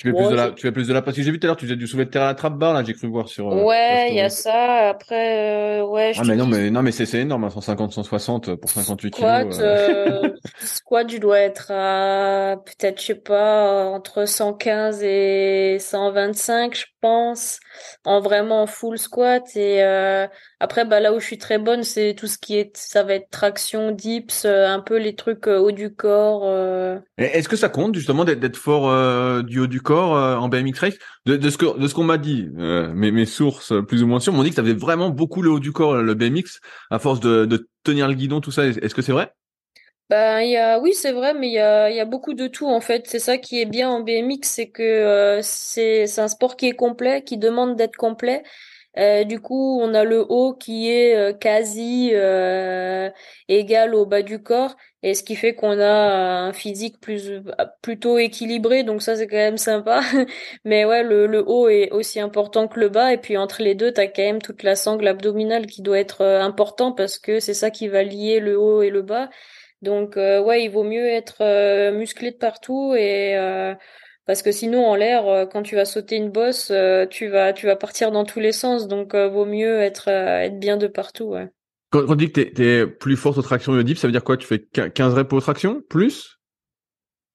tu fais, plus de la, tu fais plus de la parce que j'ai vu tout à l'heure, tu faisais du soulevé de terre à la trappe barre, là, j'ai cru voir sur. Euh, ouais, il y a ça. Après, euh, ouais. Je ah, mais non, mais non, mais c'est, énorme, 150, hein, 160 pour 58 squat, kilos. Euh. euh... squat, je dois être à, peut-être, je sais pas, entre 115 et 125, je pense. En vraiment full squat. Et, euh, après, bah, là où je suis très bonne, c'est tout ce qui est, ça va être traction, dips, un peu les trucs haut du corps. Est-ce que ça compte, justement, d'être, d'être fort du haut du corps? Euh, en BMX race. De, ce qu'on m'a dit, euh, mes, sources plus ou moins sûres m'ont dit que ça avait vraiment beaucoup le haut du corps le BMX à force de, tenir le guidon tout ça. Est-ce que c'est vrai? Ben, oui, c'est vrai, mais il y a, beaucoup de tout en fait. C'est ça qui est bien en BMX, c'est que euh, c'est un sport qui est complet, qui demande d'être complet. Euh, du coup, on a le haut qui est euh, quasi euh, égal au bas du corps, et ce qui fait qu'on a un physique plus plutôt équilibré. Donc ça, c'est quand même sympa. Mais ouais, le, le haut est aussi important que le bas, et puis entre les deux, t'as quand même toute la sangle abdominale qui doit être important parce que c'est ça qui va lier le haut et le bas. Donc ouais, il vaut mieux être musclé de partout et parce que sinon en l'air, quand tu vas sauter une bosse, tu vas tu vas partir dans tous les sens, donc vaut mieux être être bien de partout. Ouais. Quand, on dit que t'es es plus forte aux tractions et ça veut dire quoi? Tu fais 15 reps aux tractions? Plus?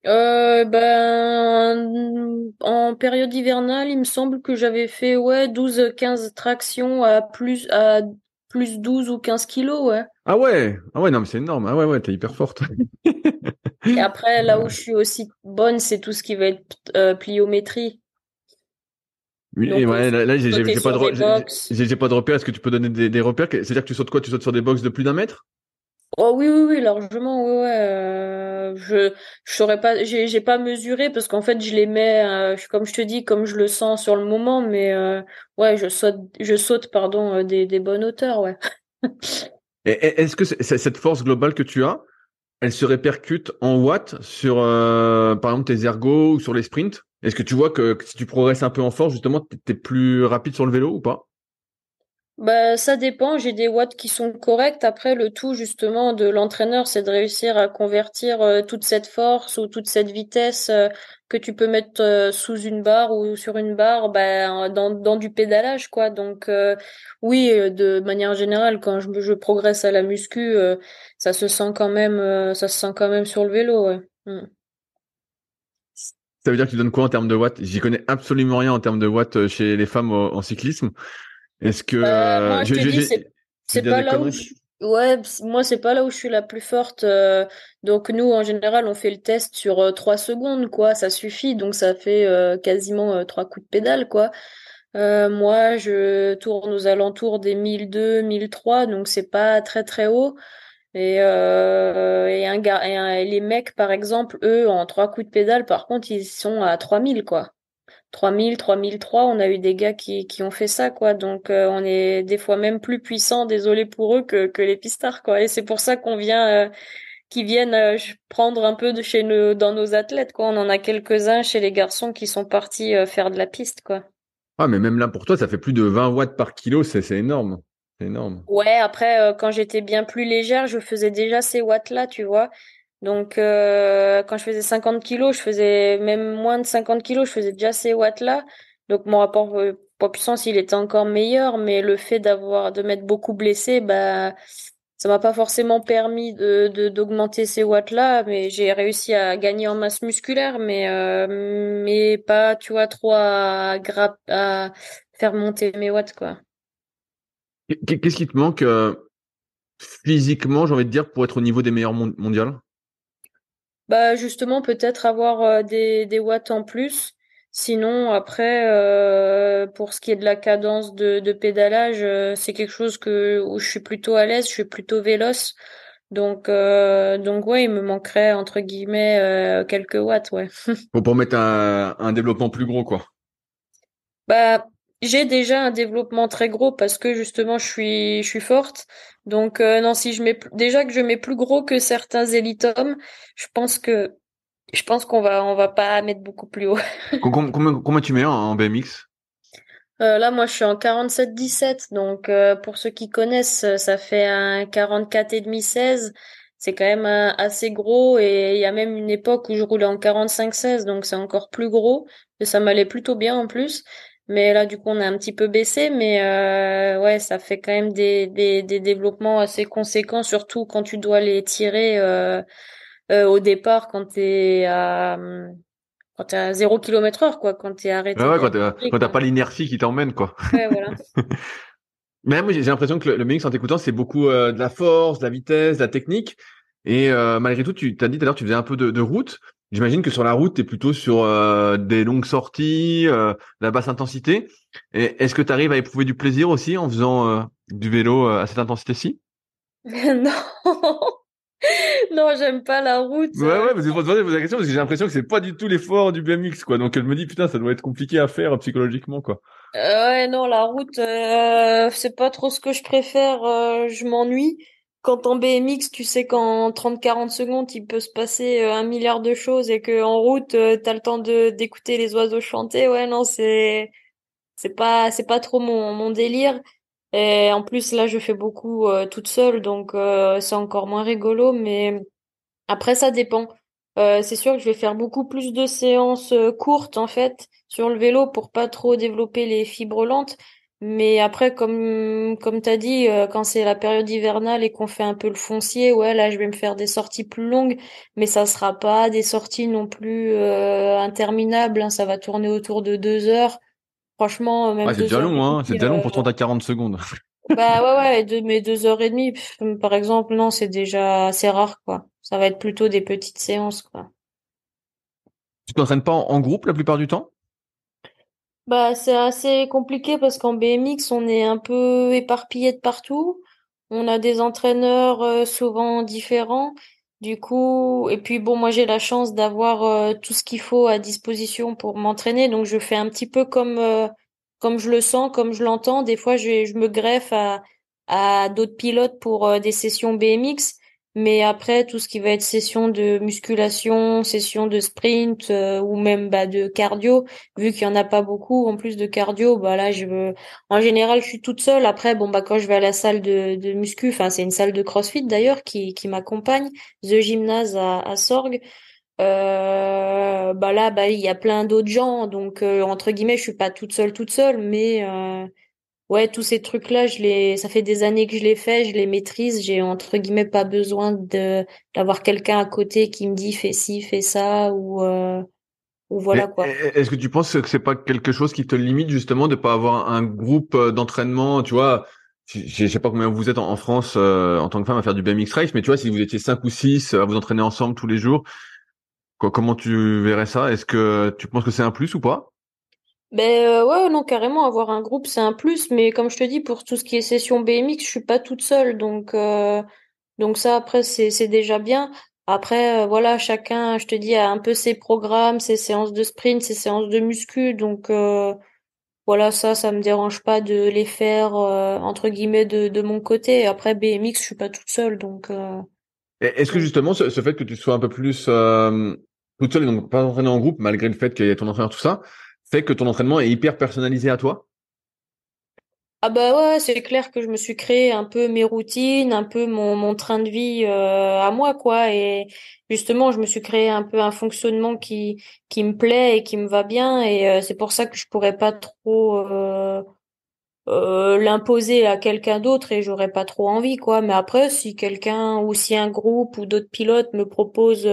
Euh, ben, en période hivernale, il me semble que j'avais fait, ouais, 12, 15 tractions à plus, à plus 12 ou 15 kilos, ouais. Ah ouais, ah ouais, non, mais c'est énorme. Ah ouais, ouais, t'es hyper forte. Et après, là où je suis aussi bonne, c'est tout ce qui va être euh, pliométrie. Oui, et ouais, là, j'ai pas, de, pas de repères. Est-ce que tu peux donner des, des repères? C'est-à-dire que tu sautes quoi? Tu sautes sur des box de plus d'un mètre? Oh oui, oui, oui, largement, ouais. Euh, je, je saurais pas, j'ai, pas mesuré parce qu'en fait, je les mets, euh, comme je te dis, comme je le sens sur le moment, mais euh, ouais, je saute, je saute, pardon, des, des bonnes hauteurs, ouais. Est-ce que cette force globale que tu as, elle se répercute en watts sur, par exemple, tes ergos ou sur les sprints. Est-ce que tu vois que, si tu progresses un peu en force, justement, t'es plus rapide sur le vélo ou pas? Bah, ça dépend. J'ai des watts qui sont corrects. Après, le tout, justement, de l'entraîneur, c'est de réussir à convertir euh, toute cette force ou toute cette vitesse euh, que tu peux mettre euh, sous une barre ou sur une barre, bah, dans, dans du pédalage, quoi. Donc, oui, de manière générale, quand je, je progresse à la muscu, ça se sent quand même, ça se sent quand même sur le vélo, ouais. Mm. Ça veut dire que tu donnes quoi en termes de watts? J'y connais absolument rien en termes de watts chez les femmes en cyclisme. Est-ce que euh, moi, je, te dis, c'est pas là où je... ouais, moi c'est pas là où je suis la plus forte. Euh, donc nous en général on fait le test sur euh, trois secondes quoi, ça suffit. Donc ça fait quasiment trois coups de pédale quoi. moi je tourne aux alentours des 1002, 1003, donc c'est pas très très haut. Et, euh, et, un et, les mecs, par exemple, eux, en trois coups de pédale, par contre, ils sont à 3000, quoi. 3000, 3003, on a eu des gars qui, qui ont fait ça, quoi. Donc, euh, on est des fois même plus puissants, désolé pour eux, que, que les pistards, quoi. Et c'est pour ça qu'on vient, euh, qui viennent euh, prendre un peu de chez nous, dans nos athlètes, quoi. On en a quelques-uns chez les garçons qui sont partis faire de la piste, quoi. Ah, mais même là, pour toi, ça fait plus de 20 watts par kilo, c'est, c'est énorme. C'est énorme. Ouais, après, quand j'étais bien plus légère, je faisais déjà ces watts-là, tu vois. Donc, euh, quand je faisais 50 kilos, je faisais même moins de 50 kilos, je faisais déjà ces watts-là. Donc, mon rapport poids-puissance, il était encore meilleur, mais le fait d'avoir, de m'être beaucoup blessé, bah, ça m'a pas forcément permis de, d'augmenter ces watts-là, mais j'ai réussi à gagner en masse musculaire, mais, euh, pas, tu vois, trop à, faire monter mes watts, quoi. Qu'est-ce qui te manque, euh, physiquement, j'ai envie de dire, pour être au niveau des meilleurs mondiales? Bah justement peut-être avoir euh, des, des watts en plus. Sinon après euh, pour ce qui est de la cadence de, de pédalage, euh, c'est quelque chose que où je suis plutôt à l'aise, je suis plutôt véloce. Donc donc ouais, il me manquerait entre guillemets quelques watts, ouais. pour, pour mettre un, un développement plus gros quoi. Bah j'ai déjà un développement très gros parce que justement je suis je suis forte. Donc euh, non, si je mets déjà que je mets plus gros que certains élites-hommes, je pense que je pense qu'on va on va pas mettre beaucoup plus haut. combien, combien tu mets en, BMX euh, là, moi, je suis en 47-17, donc euh, pour ceux qui connaissent, ça fait un 44 et demi 16. C'est quand même assez gros et il y a même une époque où je roulais en 45-16, donc c'est encore plus gros. Et ça m'allait plutôt bien en plus. Mais là, du coup, on a un petit peu baissé, mais euh, ouais, ça fait quand même des, des, des, développements assez conséquents, surtout quand tu dois les tirer euh, euh, au départ, quand t'es à quand t'es à 0 km heure, quoi, quand t'es arrêté. Ouais, ouais quand t'as pas l'inertie qui t'emmène, quoi. Ouais, voilà. mais moi, j'ai l'impression que le, le MX, en t'écoutant, c'est beaucoup euh, de la force, de la vitesse, de la technique. Et euh, malgré tout, tu t'as dit tout à l'heure, tu faisais un peu de, de route. J'imagine que sur la route, tu es plutôt sur euh, des longues sorties, euh, la basse intensité. Et est-ce que tu arrives à éprouver du plaisir aussi en faisant euh, du vélo à cette intensité-ci? Non. non, j'aime pas la route. Ouais, ouais, pour te poser la question parce que j'ai l'impression que c'est pas du tout l'effort du BMX, quoi. Donc elle me dit putain, ça doit être compliqué à faire psychologiquement, quoi. ouais, non, la route, c'est pas trop ce que je préfère. je m'ennuie quand en BMX, tu sais qu'en 30-40 secondes, il peut se passer euh, un milliard de choses et que en route, euh, tu as le temps d'écouter les oiseaux chanter. Ouais, non, c'est pas pas trop mon délire. Et en plus là, je fais beaucoup euh, toute seule, donc c'est encore moins rigolo. Mais après, ça dépend. C'est sûr que je vais faire beaucoup plus de séances courtes en fait sur le vélo pour pas trop développer les fibres lentes. Mais après, comme comme t'as dit, euh, quand c'est la période hivernale et qu'on fait un peu le foncier, ouais, là, je vais me faire des sorties plus longues, mais ça sera pas des sorties non plus interminables. Hein, ça va tourner autour de deux heures. Franchement, même c'est déjà long, hein. C'est déjà long pour 30 à 40 secondes. Bah ouais, ouais, deux, mais deux heures et demie, par exemple, non, c'est déjà assez rare, quoi. Ça va être plutôt des petites séances, quoi. Tu t'entraînes pas en, groupe la plupart du temps? Bah, c'est assez compliqué parce qu'en BMX, on est un peu éparpillé de partout. On a des entraîneurs euh, souvent différents. Du coup, et puis bon, moi j'ai la chance d'avoir euh, tout ce qu'il faut à disposition pour m'entraîner, donc je fais un petit peu comme euh, comme je le sens, comme je l'entends. Des fois, je, je me greffe à, à d'autres pilotes pour des sessions BMX. Mais après, tout ce qui va être session de musculation, session de sprint euh, ou même bah, de cardio, vu qu'il y en a pas beaucoup en plus de cardio, bah là je veux. En général, je suis toute seule. Après, bon bah quand je vais à la salle de, de muscu, enfin c'est une salle de CrossFit d'ailleurs qui qui m'accompagne, The Gymnase à, à Sorgue. Euh, bah là, bah il y a plein d'autres gens, donc euh, entre guillemets, je suis pas toute seule, toute seule, mais euh, ouais, tous ces trucs-là, je les, ça fait des années que je les fais, je les maîtrise. J'ai entre guillemets pas besoin de d'avoir quelqu'un à côté qui me dit fais ci, fais ça ou euh, ou voilà quoi. Est-ce que tu penses que c'est pas quelque chose qui te limite justement de pas avoir un groupe d'entraînement, tu vois? je sais pas combien vous êtes en, France en tant que femme à faire du BMX race, mais tu vois, si vous étiez cinq ou six à vous entraîner ensemble tous les jours, comment tu verrais ça? Est-ce que tu penses que c'est un plus ou pas? Ben euh, ouais non carrément avoir un groupe c'est un plus mais comme je te dis pour tout ce qui est session BMX je suis pas toute seule donc euh, donc ça après c'est c'est déjà bien. Après euh, voilà chacun je te dis a un peu ses programmes ses séances de sprint ses séances de muscu donc voilà ça ça me dérange pas de les faire entre guillemets de de mon côté. Après BMX je suis pas toute seule donc est-ce que justement ce, fait que tu sois un peu plus euh, toute seule et donc pas entraîné en groupe, malgré le fait qu'il y ait ton entraîneur tout ça, fait que ton entraînement est hyper personnalisé à toi? Ah bah ouais, c'est clair que je me suis créé un peu mes routines, un peu mon, train de vie euh, à moi quoi, et justement je me suis créé un peu un fonctionnement qui qui me plaît et qui me va bien, et euh, c'est pour ça que je pourrais pas trop euh, l'imposer à quelqu'un d'autre et j'aurais pas trop envie quoi. Mais après si quelqu'un ou si un groupe ou d'autres pilotes me proposent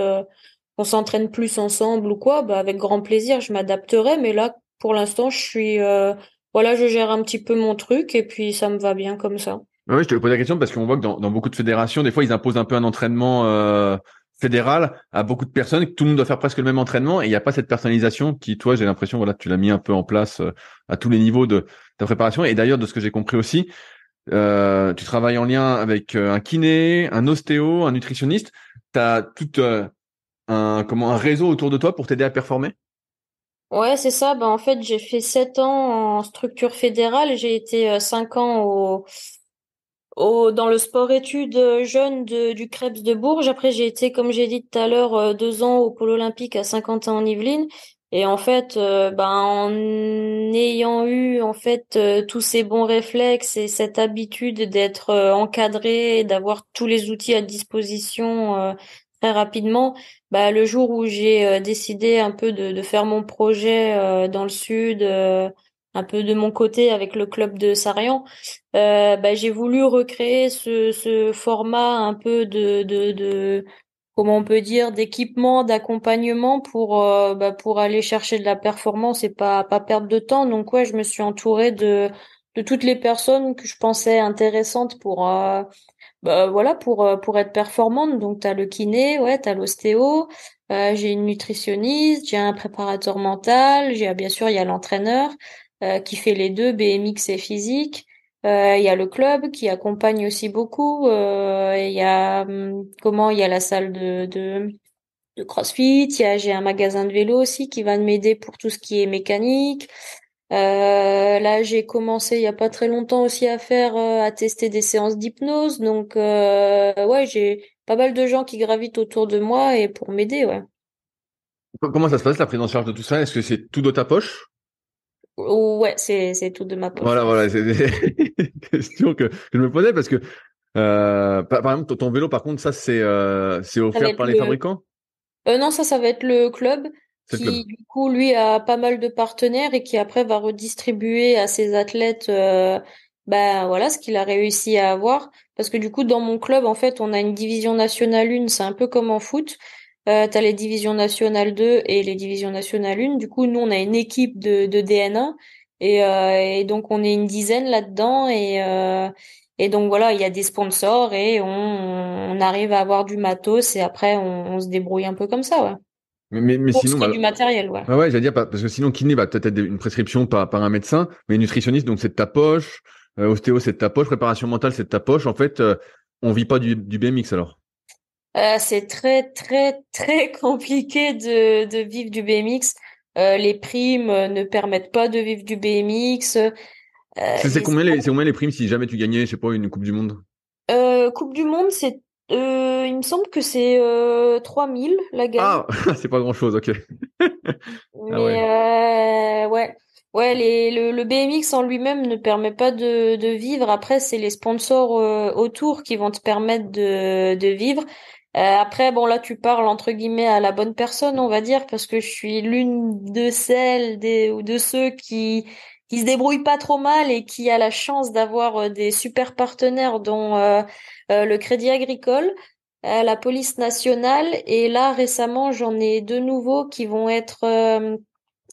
euh, qu'on s'entraîne plus ensemble ou quoi bah avec grand plaisir je m'adapterai mais là pour l'instant je suis euh, voilà je gère un petit peu mon truc et puis ça me va bien comme ça oui je te pose la question parce qu'on voit que dans, beaucoup de fédérations des fois ils imposent un peu un entraînement fédéral à beaucoup de personnes, que tout le monde doit faire presque le même entraînement et il n'y a pas cette personnalisation qui, toi, j'ai l'impression, voilà, tu l'as mis un peu en place euh, à tous les niveaux de ta préparation. Et d'ailleurs, de ce que j'ai compris aussi, euh, tu travailles en lien avec euh, un kiné, un ostéo, un nutritionniste. Tu as tout un, comment, un réseau autour de toi pour t'aider à performer? Ouais, c'est ça. Ben, en fait, j'ai fait sept ans en structure fédérale. J'ai été cinq ans au au, dans le sport-études euh, jeune de, du Krebs de Bourges. Après, j'ai été, comme j'ai dit tout à l'heure, euh, deux ans au pôle olympique à Saint-Quentin en Yvelines. Et en fait, euh, ben, en ayant eu en fait tous ces bons réflexes et cette habitude d'être encadré, d'avoir tous les outils à disposition très rapidement, bah, le jour où j'ai décidé un peu de, faire mon projet dans le sud, un peu de mon côté avec le club de Sarian, euh, bah, j'ai voulu recréer ce, format un peu de, de, de comment on peut dire d'équipement, d'accompagnement pour euh, bah, pour aller chercher de la performance et pas pas perdre de temps. Donc ouais, je me suis entourée de de toutes les personnes que je pensais intéressantes pour euh, bah, voilà pour pour être performante. Donc tu le kiné, ouais, tu l'ostéo, j'ai une nutritionniste, j'ai un préparateur mental, j'ai bien sûr il y a l'entraîneur. Euh, qui fait les deux, BMX et physique. Euh, il y a le club qui accompagne aussi beaucoup. Euh, il y a hum, comment il y a la salle de, de, de CrossFit. Il y a j'ai un magasin de vélo aussi qui va m'aider pour tout ce qui est mécanique. Euh, là, j'ai commencé il y a pas très longtemps aussi à faire, à tester des séances d'hypnose. Donc, euh, ouais, j'ai pas mal de gens qui gravitent autour de moi et pour m'aider, ouais. Comment ça se passe la prise en charge de tout ça? Est-ce que c'est tout de ta poche? Ouais, c'est c'est tout de ma poche. Voilà, voilà, c'est des questions que, je me posais parce que euh, par, exemple ton vélo, par contre, ça c'est euh, c'est offert par les fabricants? non, ça, ça va être le club qui, du coup, lui, a pas mal de partenaires et qui après va redistribuer à ses athlètes, ben voilà, ce qu'il a réussi à avoir. Parce que du coup, dans mon club, en fait, on a une division nationale 1, c'est un peu comme en foot. Euh, tu as les divisions nationales 2 et les divisions nationales 1. Du coup, nous, on a une équipe de, de DNA et, euh, et donc on est une dizaine là-dedans et euh, et donc voilà, il y a des sponsors et on, on arrive à avoir du matos et après on, on se débrouille un peu comme ça, ouais. Mais, mais, sinon, bah, du matériel, ouais. ouais, j'allais dire parce que sinon kiné, bah peut-être une prescription par, par un médecin, mais nutritionniste, donc c'est de ta poche. Euh, ostéo, c'est de ta poche. Préparation mentale, c'est de ta poche. En fait, euh, on vit pas du, du BMX alors. Euh, c'est très très très compliqué de, de vivre du BMX. Euh, les primes ne permettent pas de vivre du BMX. Euh, c'est combien combien les primes si jamais tu gagnais, je sais pas, une Coupe du Monde? Euh, Coupe du Monde, c'est euh, il me semble que c'est euh, 3000 la gagne. Ah, c'est pas grand chose, ok. Mais ah ouais. ouais. Ouais, les, le, le, BMX en lui-même ne permet pas de, de vivre. Après, c'est les sponsors euh, autour qui vont te permettre de, de vivre. Euh, après, bon, là, tu parles entre guillemets à la bonne personne, on va dire, parce que je suis l'une de celles des, ou de ceux qui, qui se débrouillent pas trop mal et qui a la chance d'avoir euh, des super partenaires, dont le Crédit Agricole, la Police nationale, et là, récemment, j'en ai deux nouveaux qui vont être...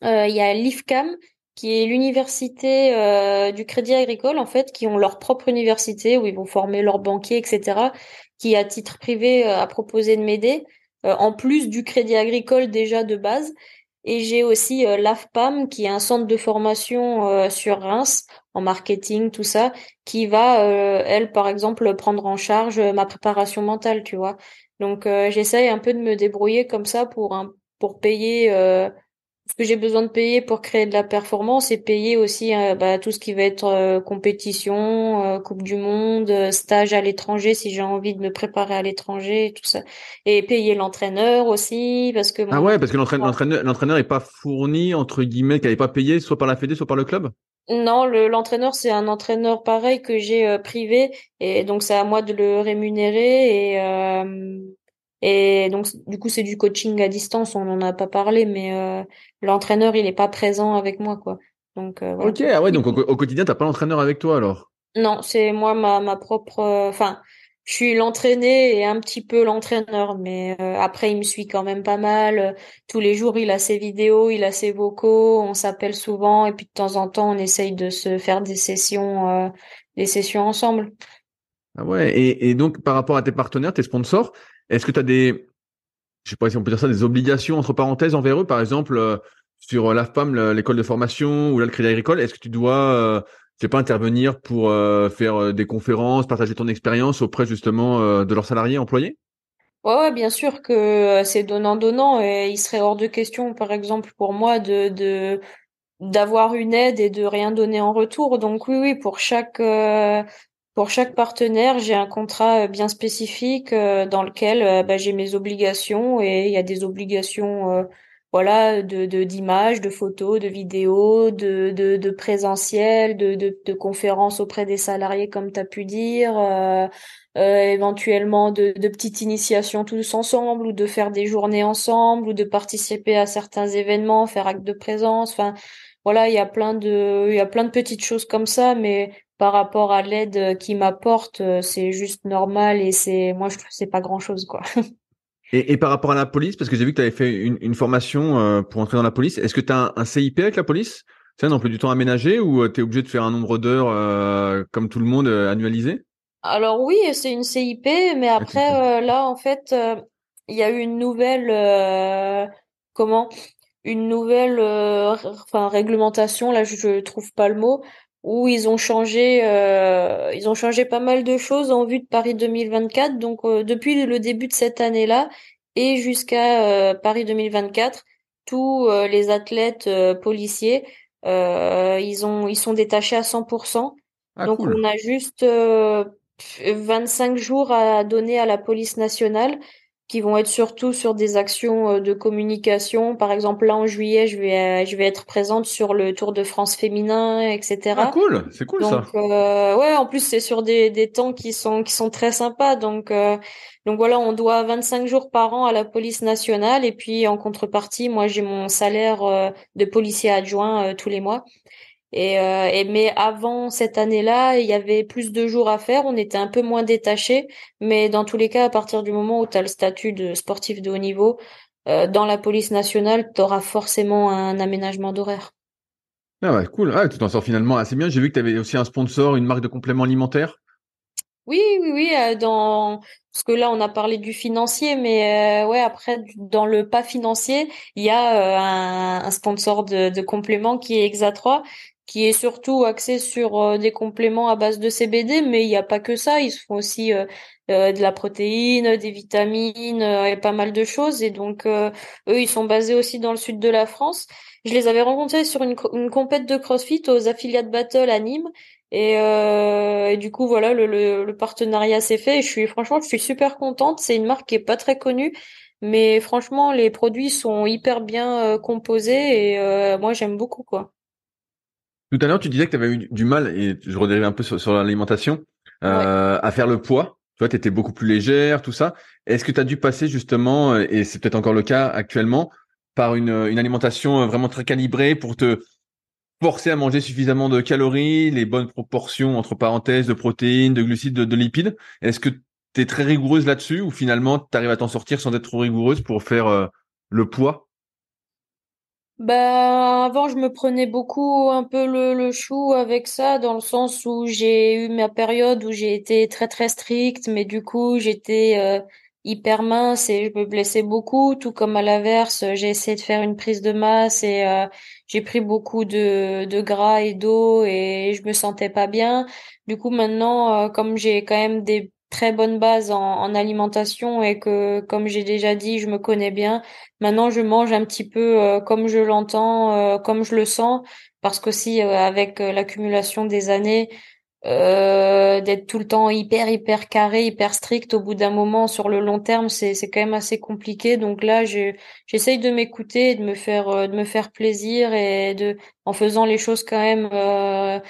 Il y a l'IFCAM qui est l'université euh, du Crédit Agricole, en fait, qui ont leur propre université où ils vont former leurs banquiers, etc., qui, à titre privé, euh, a proposé de m'aider, euh, en plus du Crédit Agricole déjà de base. Et j'ai aussi l'AFPAM, qui est un centre de formation sur Reims, en marketing, tout ça, qui va, elle, par exemple, prendre en charge ma préparation mentale, tu vois. Donc, j'essaye un peu de me débrouiller comme ça pour, un, pour payer ce que j'ai besoin de payer pour créer de la performance et payer aussi euh, bah, tout ce qui va être euh, compétition, euh, Coupe du Monde, stage à l'étranger si j'ai envie de me préparer à l'étranger, tout ça. Et payer l'entraîneur aussi parce que ah ouais parce que l'entraîneur l'entraîneur est pas fourni entre guillemets, qu'il n'est pas payé soit par la Fédé soit par le club? Non, l'entraîneur c'est un entraîneur pareil que j'ai privé et donc c'est à moi de le rémunérer et et donc, du coup, c'est du coaching à distance. On n'en a pas parlé, mais euh, l'entraîneur, il est pas présent avec moi, quoi. Donc, euh, Ok, ah ouais, donc au, au quotidien, t'as pas l'entraîneur avec toi, alors? Non, c'est moi, ma, ma propre. Euh, enfin, je suis l'entraîné et un petit peu l'entraîneur, mais après, il me suit quand même pas mal. Tous les jours, il a ses vidéos, il a ses vocaux. On s'appelle souvent, et puis de temps en temps, on essaye de se faire des sessions, des sessions ensemble. Ah ouais, et, et donc par rapport à tes partenaires, tes sponsors, est-ce que tu as des, je sais pas si on peut dire ça, des obligations entre parenthèses envers eux, par exemple euh, sur euh, l'AFPAM, l'école de formation ou là, le Crédit Agricole, est-ce que tu dois, euh, je sais pas, intervenir pour faire des conférences, partager ton expérience auprès justement de leurs salariés employés? Ouais, bien sûr que c'est donnant donnant et il serait hors de question, par exemple, pour moi de d'avoir une aide et de rien donner en retour. Donc oui, oui, pour chaque pour chaque partenaire, j'ai un contrat euh, bien spécifique euh, dans lequel euh, bah, j'ai mes obligations et il y a des obligations voilà de d'images, de, photos, de vidéos, de de, de présentiel, de, de, de conférences auprès des salariés comme tu as pu dire, euh, éventuellement de, de petites initiations tous ensemble ou de faire des journées ensemble ou de participer à certains événements, faire acte de présence, enfin voilà, il y a plein de il y a plein de petites choses comme ça mais par rapport à l'aide qu'il m'apporte, euh, c'est juste normal et c'est moi je trouve c'est pas grand chose quoi. Et, et, par rapport à la police, parce que j'ai vu que tu avais fait une, une, formation euh, pour entrer dans la police, est-ce que tu as un, CIP avec la police? C'est un emploi du temps aménagé ou euh, tu es obligé de faire un nombre d'heures comme tout le monde annualisé? Alors oui, c'est une CIP, mais après là en fait, il y a eu une nouvelle comment? Une nouvelle enfin réglementation là je, je trouve pas le mot où ils ont changé, euh, ils ont changé pas mal de choses en vue de Paris 2024. Donc euh, depuis le début de cette année-là et jusqu'à euh, Paris 2024, tous les athlètes policiers, ils ont, ils sont détachés à 100%. Ah, Donc on a juste 25 jours à donner à la police nationale qui vont être surtout sur des actions euh, de communication. Par exemple, là en juillet, je vais je vais être présente sur le Tour de France féminin, etc. Ah cool, c'est cool donc, ça. Euh, ouais, en plus c'est sur des des temps qui sont qui sont très sympas. Donc euh, donc voilà, on doit 25 jours par an à la police nationale et puis en contrepartie, moi j'ai mon salaire de policier adjoint tous les mois. Et, euh, et, mais avant cette année-là, il y avait plus de jours à faire, on était un peu moins détaché, mais dans tous les cas, à partir du moment où tu as le statut de sportif de haut niveau, euh, dans la police nationale, tu auras forcément un aménagement d'horaire. Ah ouais, cool. Ah, tu t'en sors finalement assez bien. J'ai vu que tu avais aussi un sponsor, une marque de compléments alimentaires. Oui, oui, oui. Euh, dans parce que là, on a parlé du financier, mais euh, ouais, après, dans le pas financier, il y a euh, un, un, sponsor de, de compléments qui est Exa3 qui est surtout axé sur euh, des compléments à base de CBD, mais il n'y a pas que ça. Ils font aussi euh, euh, de la protéine, des vitamines et pas mal de choses. Et donc, eux, ils sont basés aussi dans le sud de la France. Je les avais rencontrés sur une, une compète de CrossFit aux affiliates Battle à Nîmes. Et, et du coup, voilà, le, le, le partenariat s'est fait. Et je suis franchement, je suis super contente. C'est une marque qui est pas très connue, mais franchement, les produits sont hyper bien composés et moi, j'aime beaucoup quoi. Tout à l'heure, tu disais que tu avais eu du mal, et je redérive un peu sur, l'alimentation, euh, à faire le poids. Tu vois, tu étais beaucoup plus légère, tout ça. Est-ce que tu as dû passer justement, et c'est peut-être encore le cas actuellement, par une, une alimentation vraiment très calibrée pour te forcer à manger suffisamment de calories, les bonnes proportions entre parenthèses de protéines, de glucides, de, lipides? Est-ce que tu es très rigoureuse là-dessus ou finalement tu arrives à t'en sortir sans être trop rigoureuse pour faire euh, le poids? Bah, avant, je me prenais beaucoup un peu le, le chou avec ça, dans le sens où j'ai eu ma période où j'ai été très très stricte, mais du coup, j'étais euh, hyper mince et je me blessais beaucoup, tout comme à l'inverse, j'ai essayé de faire une prise de masse et euh, j'ai pris beaucoup de, de gras et d'eau et je me sentais pas bien. Du coup, maintenant, euh, comme j'ai quand même des très bonne base en, en, alimentation et que, comme j'ai déjà dit, je me connais bien. Maintenant, je mange un petit peu euh, comme je l'entends, euh, comme je le sens, parce qu'aussi euh, avec l'accumulation des années, euh, d'être tout le temps hyper hyper carré, hyper strict au bout d'un moment sur le long terme, c'est c'est quand même assez compliqué. Donc là, je j'essaye de m'écouter, de me faire euh, de me faire plaisir et de en faisant les choses quand même euh,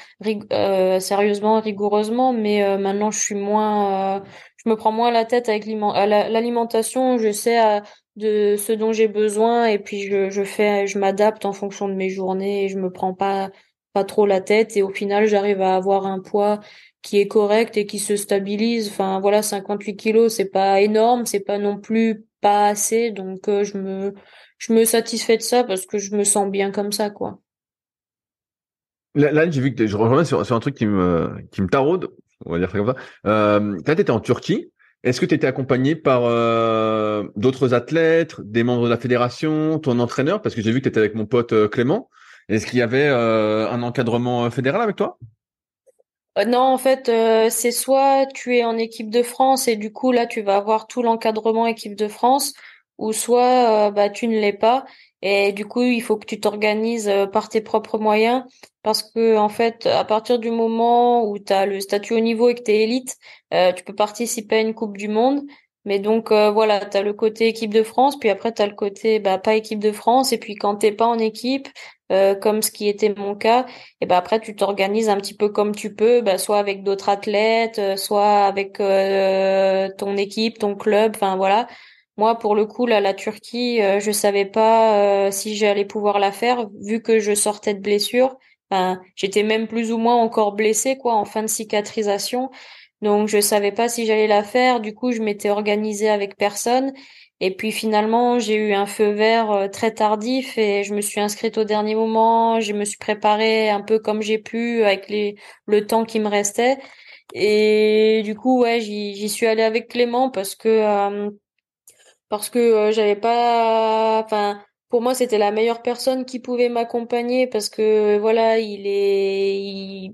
euh sérieusement, rigoureusement. Mais euh, maintenant, je suis moins, je me prends moins la tête avec l'alimentation. Je sais de ce dont j'ai besoin et puis je je fais, je m'adapte en fonction de mes journées et je me prends pas pas trop la tête et au final j'arrive à avoir un poids qui est correct et qui se stabilise. Enfin voilà, 58 kilos, c'est pas énorme, c'est pas non plus pas assez, donc euh, je me je me satisfais de ça parce que je me sens bien comme ça quoi. Là, j'ai vu que je reviens sur, un truc qui me qui me taraude, on va dire ça comme ça. Euh, tu étais en Turquie, est-ce que tu étais accompagné par euh, d'autres athlètes, des membres de la fédération, ton entraîneur? Parce que j'ai vu que tu étais avec mon pote euh, Clément. Est-ce qu'il y avait euh, un encadrement euh, fédéral avec toi? Euh, Non, en fait, c'est soit tu es en équipe de France et du coup là tu vas avoir tout l'encadrement équipe de France, ou soit bah tu ne l'es pas. Et du coup il faut que tu t'organises par tes propres moyens parce que en fait à partir du moment où tu as le statut au niveau et que tu es élite, tu peux participer à une Coupe du Monde mais donc euh, voilà, tu as le côté équipe de France, puis après tu as le côté bah, pas équipe de France, et puis quand t'es pas en équipe, euh, comme ce qui était mon cas, et ben après tu t'organises un petit peu comme tu peux, bah, soit avec d'autres athlètes, euh, soit avec ton équipe, ton club, enfin voilà. Moi pour le coup là, la Turquie, je savais pas si j'allais pouvoir la faire vu que je sortais de blessure. J'étais même plus ou moins encore blessée quoi en fin de cicatrisation. Donc je savais pas si j'allais la faire. Du coup, je m'étais organisée avec personne. Et puis finalement, j'ai eu un feu vert euh, très tardif et je me suis inscrite au dernier moment. Je me suis préparée un peu comme j'ai pu avec le temps qui me restait. Et du coup, ouais, j'y suis allée avec Clément parce que euh, parce que euh, j'avais pas, enfin, pour moi, c'était la meilleure personne qui pouvait m'accompagner parce que voilà, il est,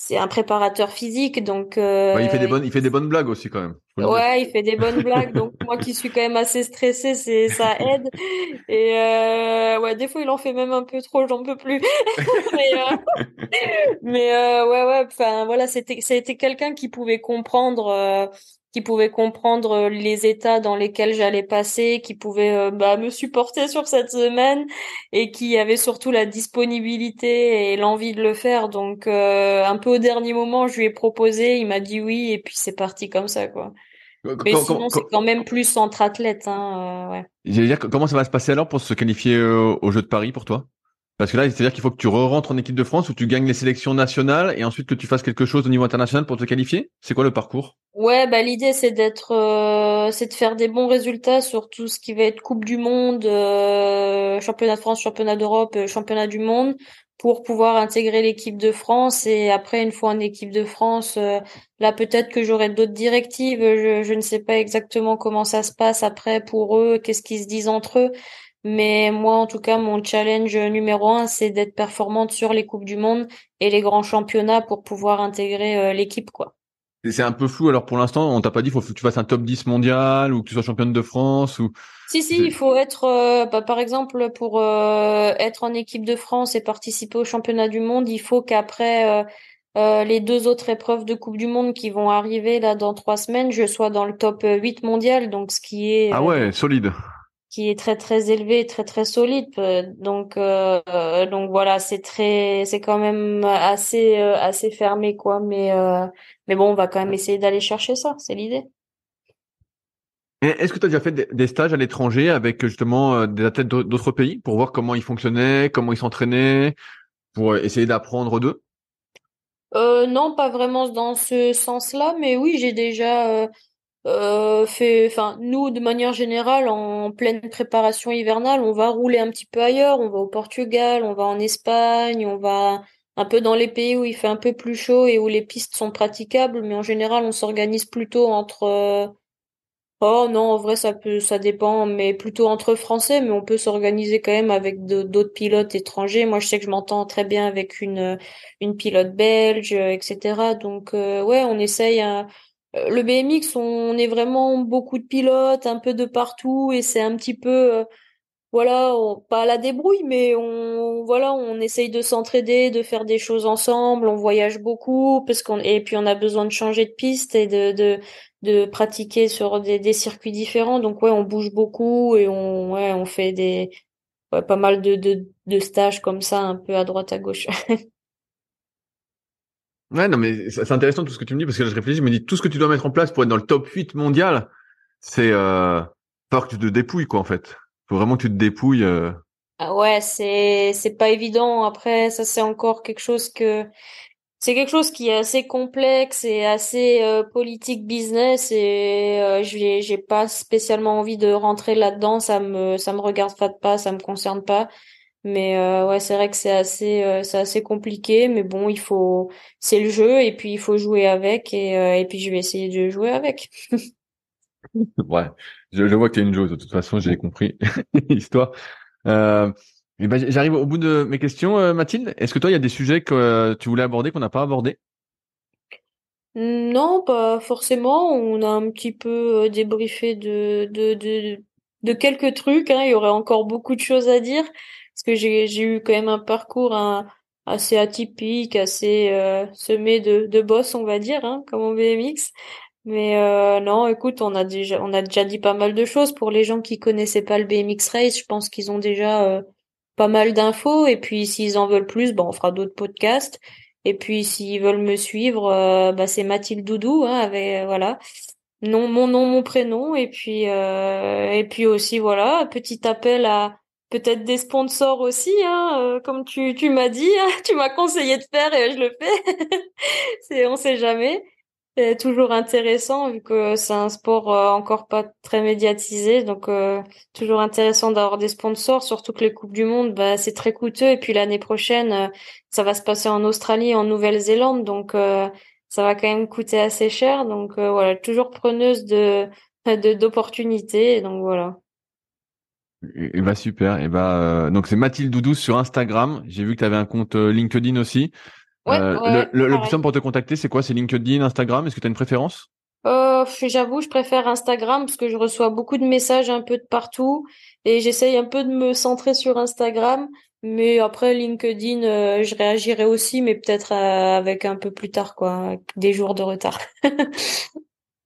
c'est un préparateur physique, donc. Euh, il fait des bonnes, il fait des bonnes blagues aussi quand même. Ouais, il fait des bonnes blagues, donc moi qui suis quand même assez stressée, c'est ça aide. Et euh, ouais, des fois il en fait même un peu trop, j'en peux plus. mais euh, mais euh, ouais ouais, enfin voilà, c'était c'était quelqu'un qui pouvait comprendre qui pouvait comprendre euh, les états dans lesquels j'allais passer, qui pouvait euh, bah, me supporter sur cette semaine et qui avait surtout la disponibilité et l'envie de le faire. Donc euh, un peu au dernier moment, je lui ai proposé, il m'a dit oui et puis c'est parti comme ça quoi. Mais sinon, c'est quand même plus entre athlètes. Hein, ouais. J'allais dire, comment ça va se passer alors pour se qualifier au Jeu de Paris pour toi? Parce que là, c'est-à-dire qu'il faut que tu re-rentres en équipe de France ou tu gagnes les sélections nationales et ensuite que tu fasses quelque chose au niveau international pour te qualifier? C'est quoi le parcours? Ouais, bah l'idée c'est d'être, euh, c'est de faire des bons résultats sur tout ce qui va être Coupe du Monde, euh, Championnat de France, Championnat d'Europe, euh, Championnat du Monde, pour pouvoir intégrer l'équipe de France. Et après, une fois en équipe de France, là peut-être que j'aurai d'autres directives. Je, je ne sais pas exactement comment ça se passe après pour eux, qu'est-ce qu'ils se disent entre eux. Mais moi, en tout cas, mon challenge numéro un, c'est d'être performante sur les coupes du monde et les grands championnats pour pouvoir intégrer euh, l'équipe, quoi. C'est un peu flou. Alors pour l'instant, on t'a pas dit, faut que tu fasses un top 10 mondial ou que tu sois championne de France ou. Si si, il faut être, euh, bah, par exemple, pour euh, être en équipe de France et participer au championnat du monde, il faut qu'après les deux autres épreuves de Coupe du Monde qui vont arriver là dans trois semaines, je sois dans le top 8 mondial, donc ce qui est. Ah ouais, solide qui est très très élevé, très très solide. Euh, donc euh, donc voilà, c'est très c'est quand même assez euh, assez fermé quoi, mais mais bon, on va quand même essayer d'aller chercher ça, c'est l'idée. Est-ce que tu as déjà fait des stages à l'étranger avec justement des athlètes d'autres pays pour voir comment ils fonctionnaient, comment ils s'entraînaient, pour essayer d'apprendre d'eux? Euh, Non, pas vraiment dans ce sens-là, mais oui, j'ai déjà euh, fait, enfin, nous, de manière générale, en pleine préparation hivernale, on va rouler un petit peu ailleurs. On va au Portugal, on va en Espagne, on va un peu dans les pays où il fait un peu plus chaud et où les pistes sont praticables. Mais en général, on s'organise plutôt entre. Euh, oh non, en vrai, ça peut, ça dépend, mais plutôt entre Français. Mais on peut s'organiser quand même avec d'autres pilotes étrangers. Moi, je sais que je m'entends très bien avec une une pilote belge, etc. Donc euh, ouais, on essaye. Euh, le BMX, on est vraiment beaucoup de pilotes, un peu de partout, et c'est un petit peu, euh, voilà, pas à la débrouille, mais on, voilà, on essaye de s'entraider, de faire des choses ensemble, on voyage beaucoup, parce et puis on a besoin de changer de piste et de, pratiquer sur des, circuits différents. Donc ouais, on bouge beaucoup et on, fait pas mal de stages comme ça, un peu à droite à gauche. Ouais, non, mais c'est intéressant tout ce que tu me dis parce que je réfléchis, je me dis tout ce que tu dois mettre en place pour être dans le top 8 mondial, c'est euh, que tu te dépouilles quoi en fait. Faut vraiment que tu te dépouilles. Euh... Ah ouais, c'est c'est pas évident. Après, ça c'est encore quelque chose que c'est quelque chose qui est assez complexe et assez euh, politique business et euh, j'ai j'ai pas spécialement envie de rentrer là-dedans. Ça me ça me regarde pas, ça me concerne pas. Mais euh, ouais, c'est vrai que c'est assez, euh, c'est assez compliqué, mais bon, il faut, c'est le jeu et puis il faut jouer avec et, euh, et puis je vais essayer de jouer avec. ouais, je, je vois que tu es une joueuse. De toute façon, j'ai compris l'histoire. Euh, ben, j'arrive au bout de mes questions, Mathilde. Est-ce que toi, il y a des sujets que tu voulais aborder qu'on n'a pas abordé? Non, pas forcément. On a un petit peu débriefé de de de, de quelques trucs. Hein. Il y aurait encore beaucoup de choses à dire parce que j'ai eu quand même un parcours assez atypique, assez euh, semé de boss, on va dire, hein, comme en BMX. Mais euh, non, écoute, on a déjà dit pas mal de choses pour les gens qui connaissaient pas le BMX race. Je pense qu'ils ont déjà euh, pas mal d'infos. Et puis s'ils en veulent plus, bon, on fera d'autres podcasts. Et puis s'ils veulent me suivre, bah c'est Mathilde Doudou, hein, avec voilà. Non, mon nom, mon prénom, et puis et puis aussi voilà, petit appel à peut-être des sponsors aussi, hein, euh, comme tu, tu m'as dit, hein, tu m'as conseillé de faire et je le fais. c'est, on sait jamais. C'est toujours intéressant vu que c'est un sport euh, encore pas très médiatisé, donc euh, toujours intéressant d'avoir des sponsors, surtout que les coupes du monde, bah, c'est très coûteux et puis l'année prochaine, ça va se passer en Australie, en Nouvelle-Zélande, donc ça va quand même coûter assez cher, donc voilà, toujours preneuse de d'opportunités, donc voilà. Et, bah super. Et bah euh, donc c'est Mathilde Doudou sur Instagram. J'ai vu que tu avais un compte euh, LinkedIn aussi. Ouais, euh, le, le, plus simple pour te contacter, c'est quoi? C'est LinkedIn, Instagram? Est-ce que tu as une préférence? Euh, J'avoue, je préfère Instagram parce que je reçois beaucoup de messages un peu de partout et j'essaye un peu de me centrer sur Instagram. Mais après LinkedIn, je réagirai aussi, mais peut-être avec un peu plus tard, quoi, des jours de retard.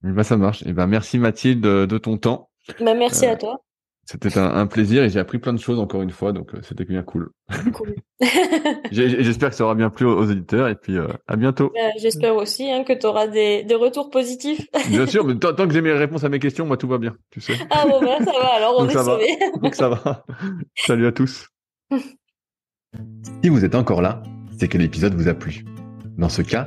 Bah, ça marche. Et ben, merci Mathilde de ton temps. Bah, merci à toi. C'était un, plaisir et j'ai appris plein de choses encore une fois, donc c'était bien cool. cool. J'espère que ça aura bien plu aux, auditeurs et puis à bientôt. J'espère aussi hein, que tu auras des, des, retours positifs. bien sûr, mais tant, que j'ai mes réponses à mes questions, moi tout va bien, tu sais. Ah bon, bah, ça va, alors on est sauvés. donc ça va. Salut à tous. si vous êtes encore là, c'est que l'épisode vous a plu. Dans ce cas,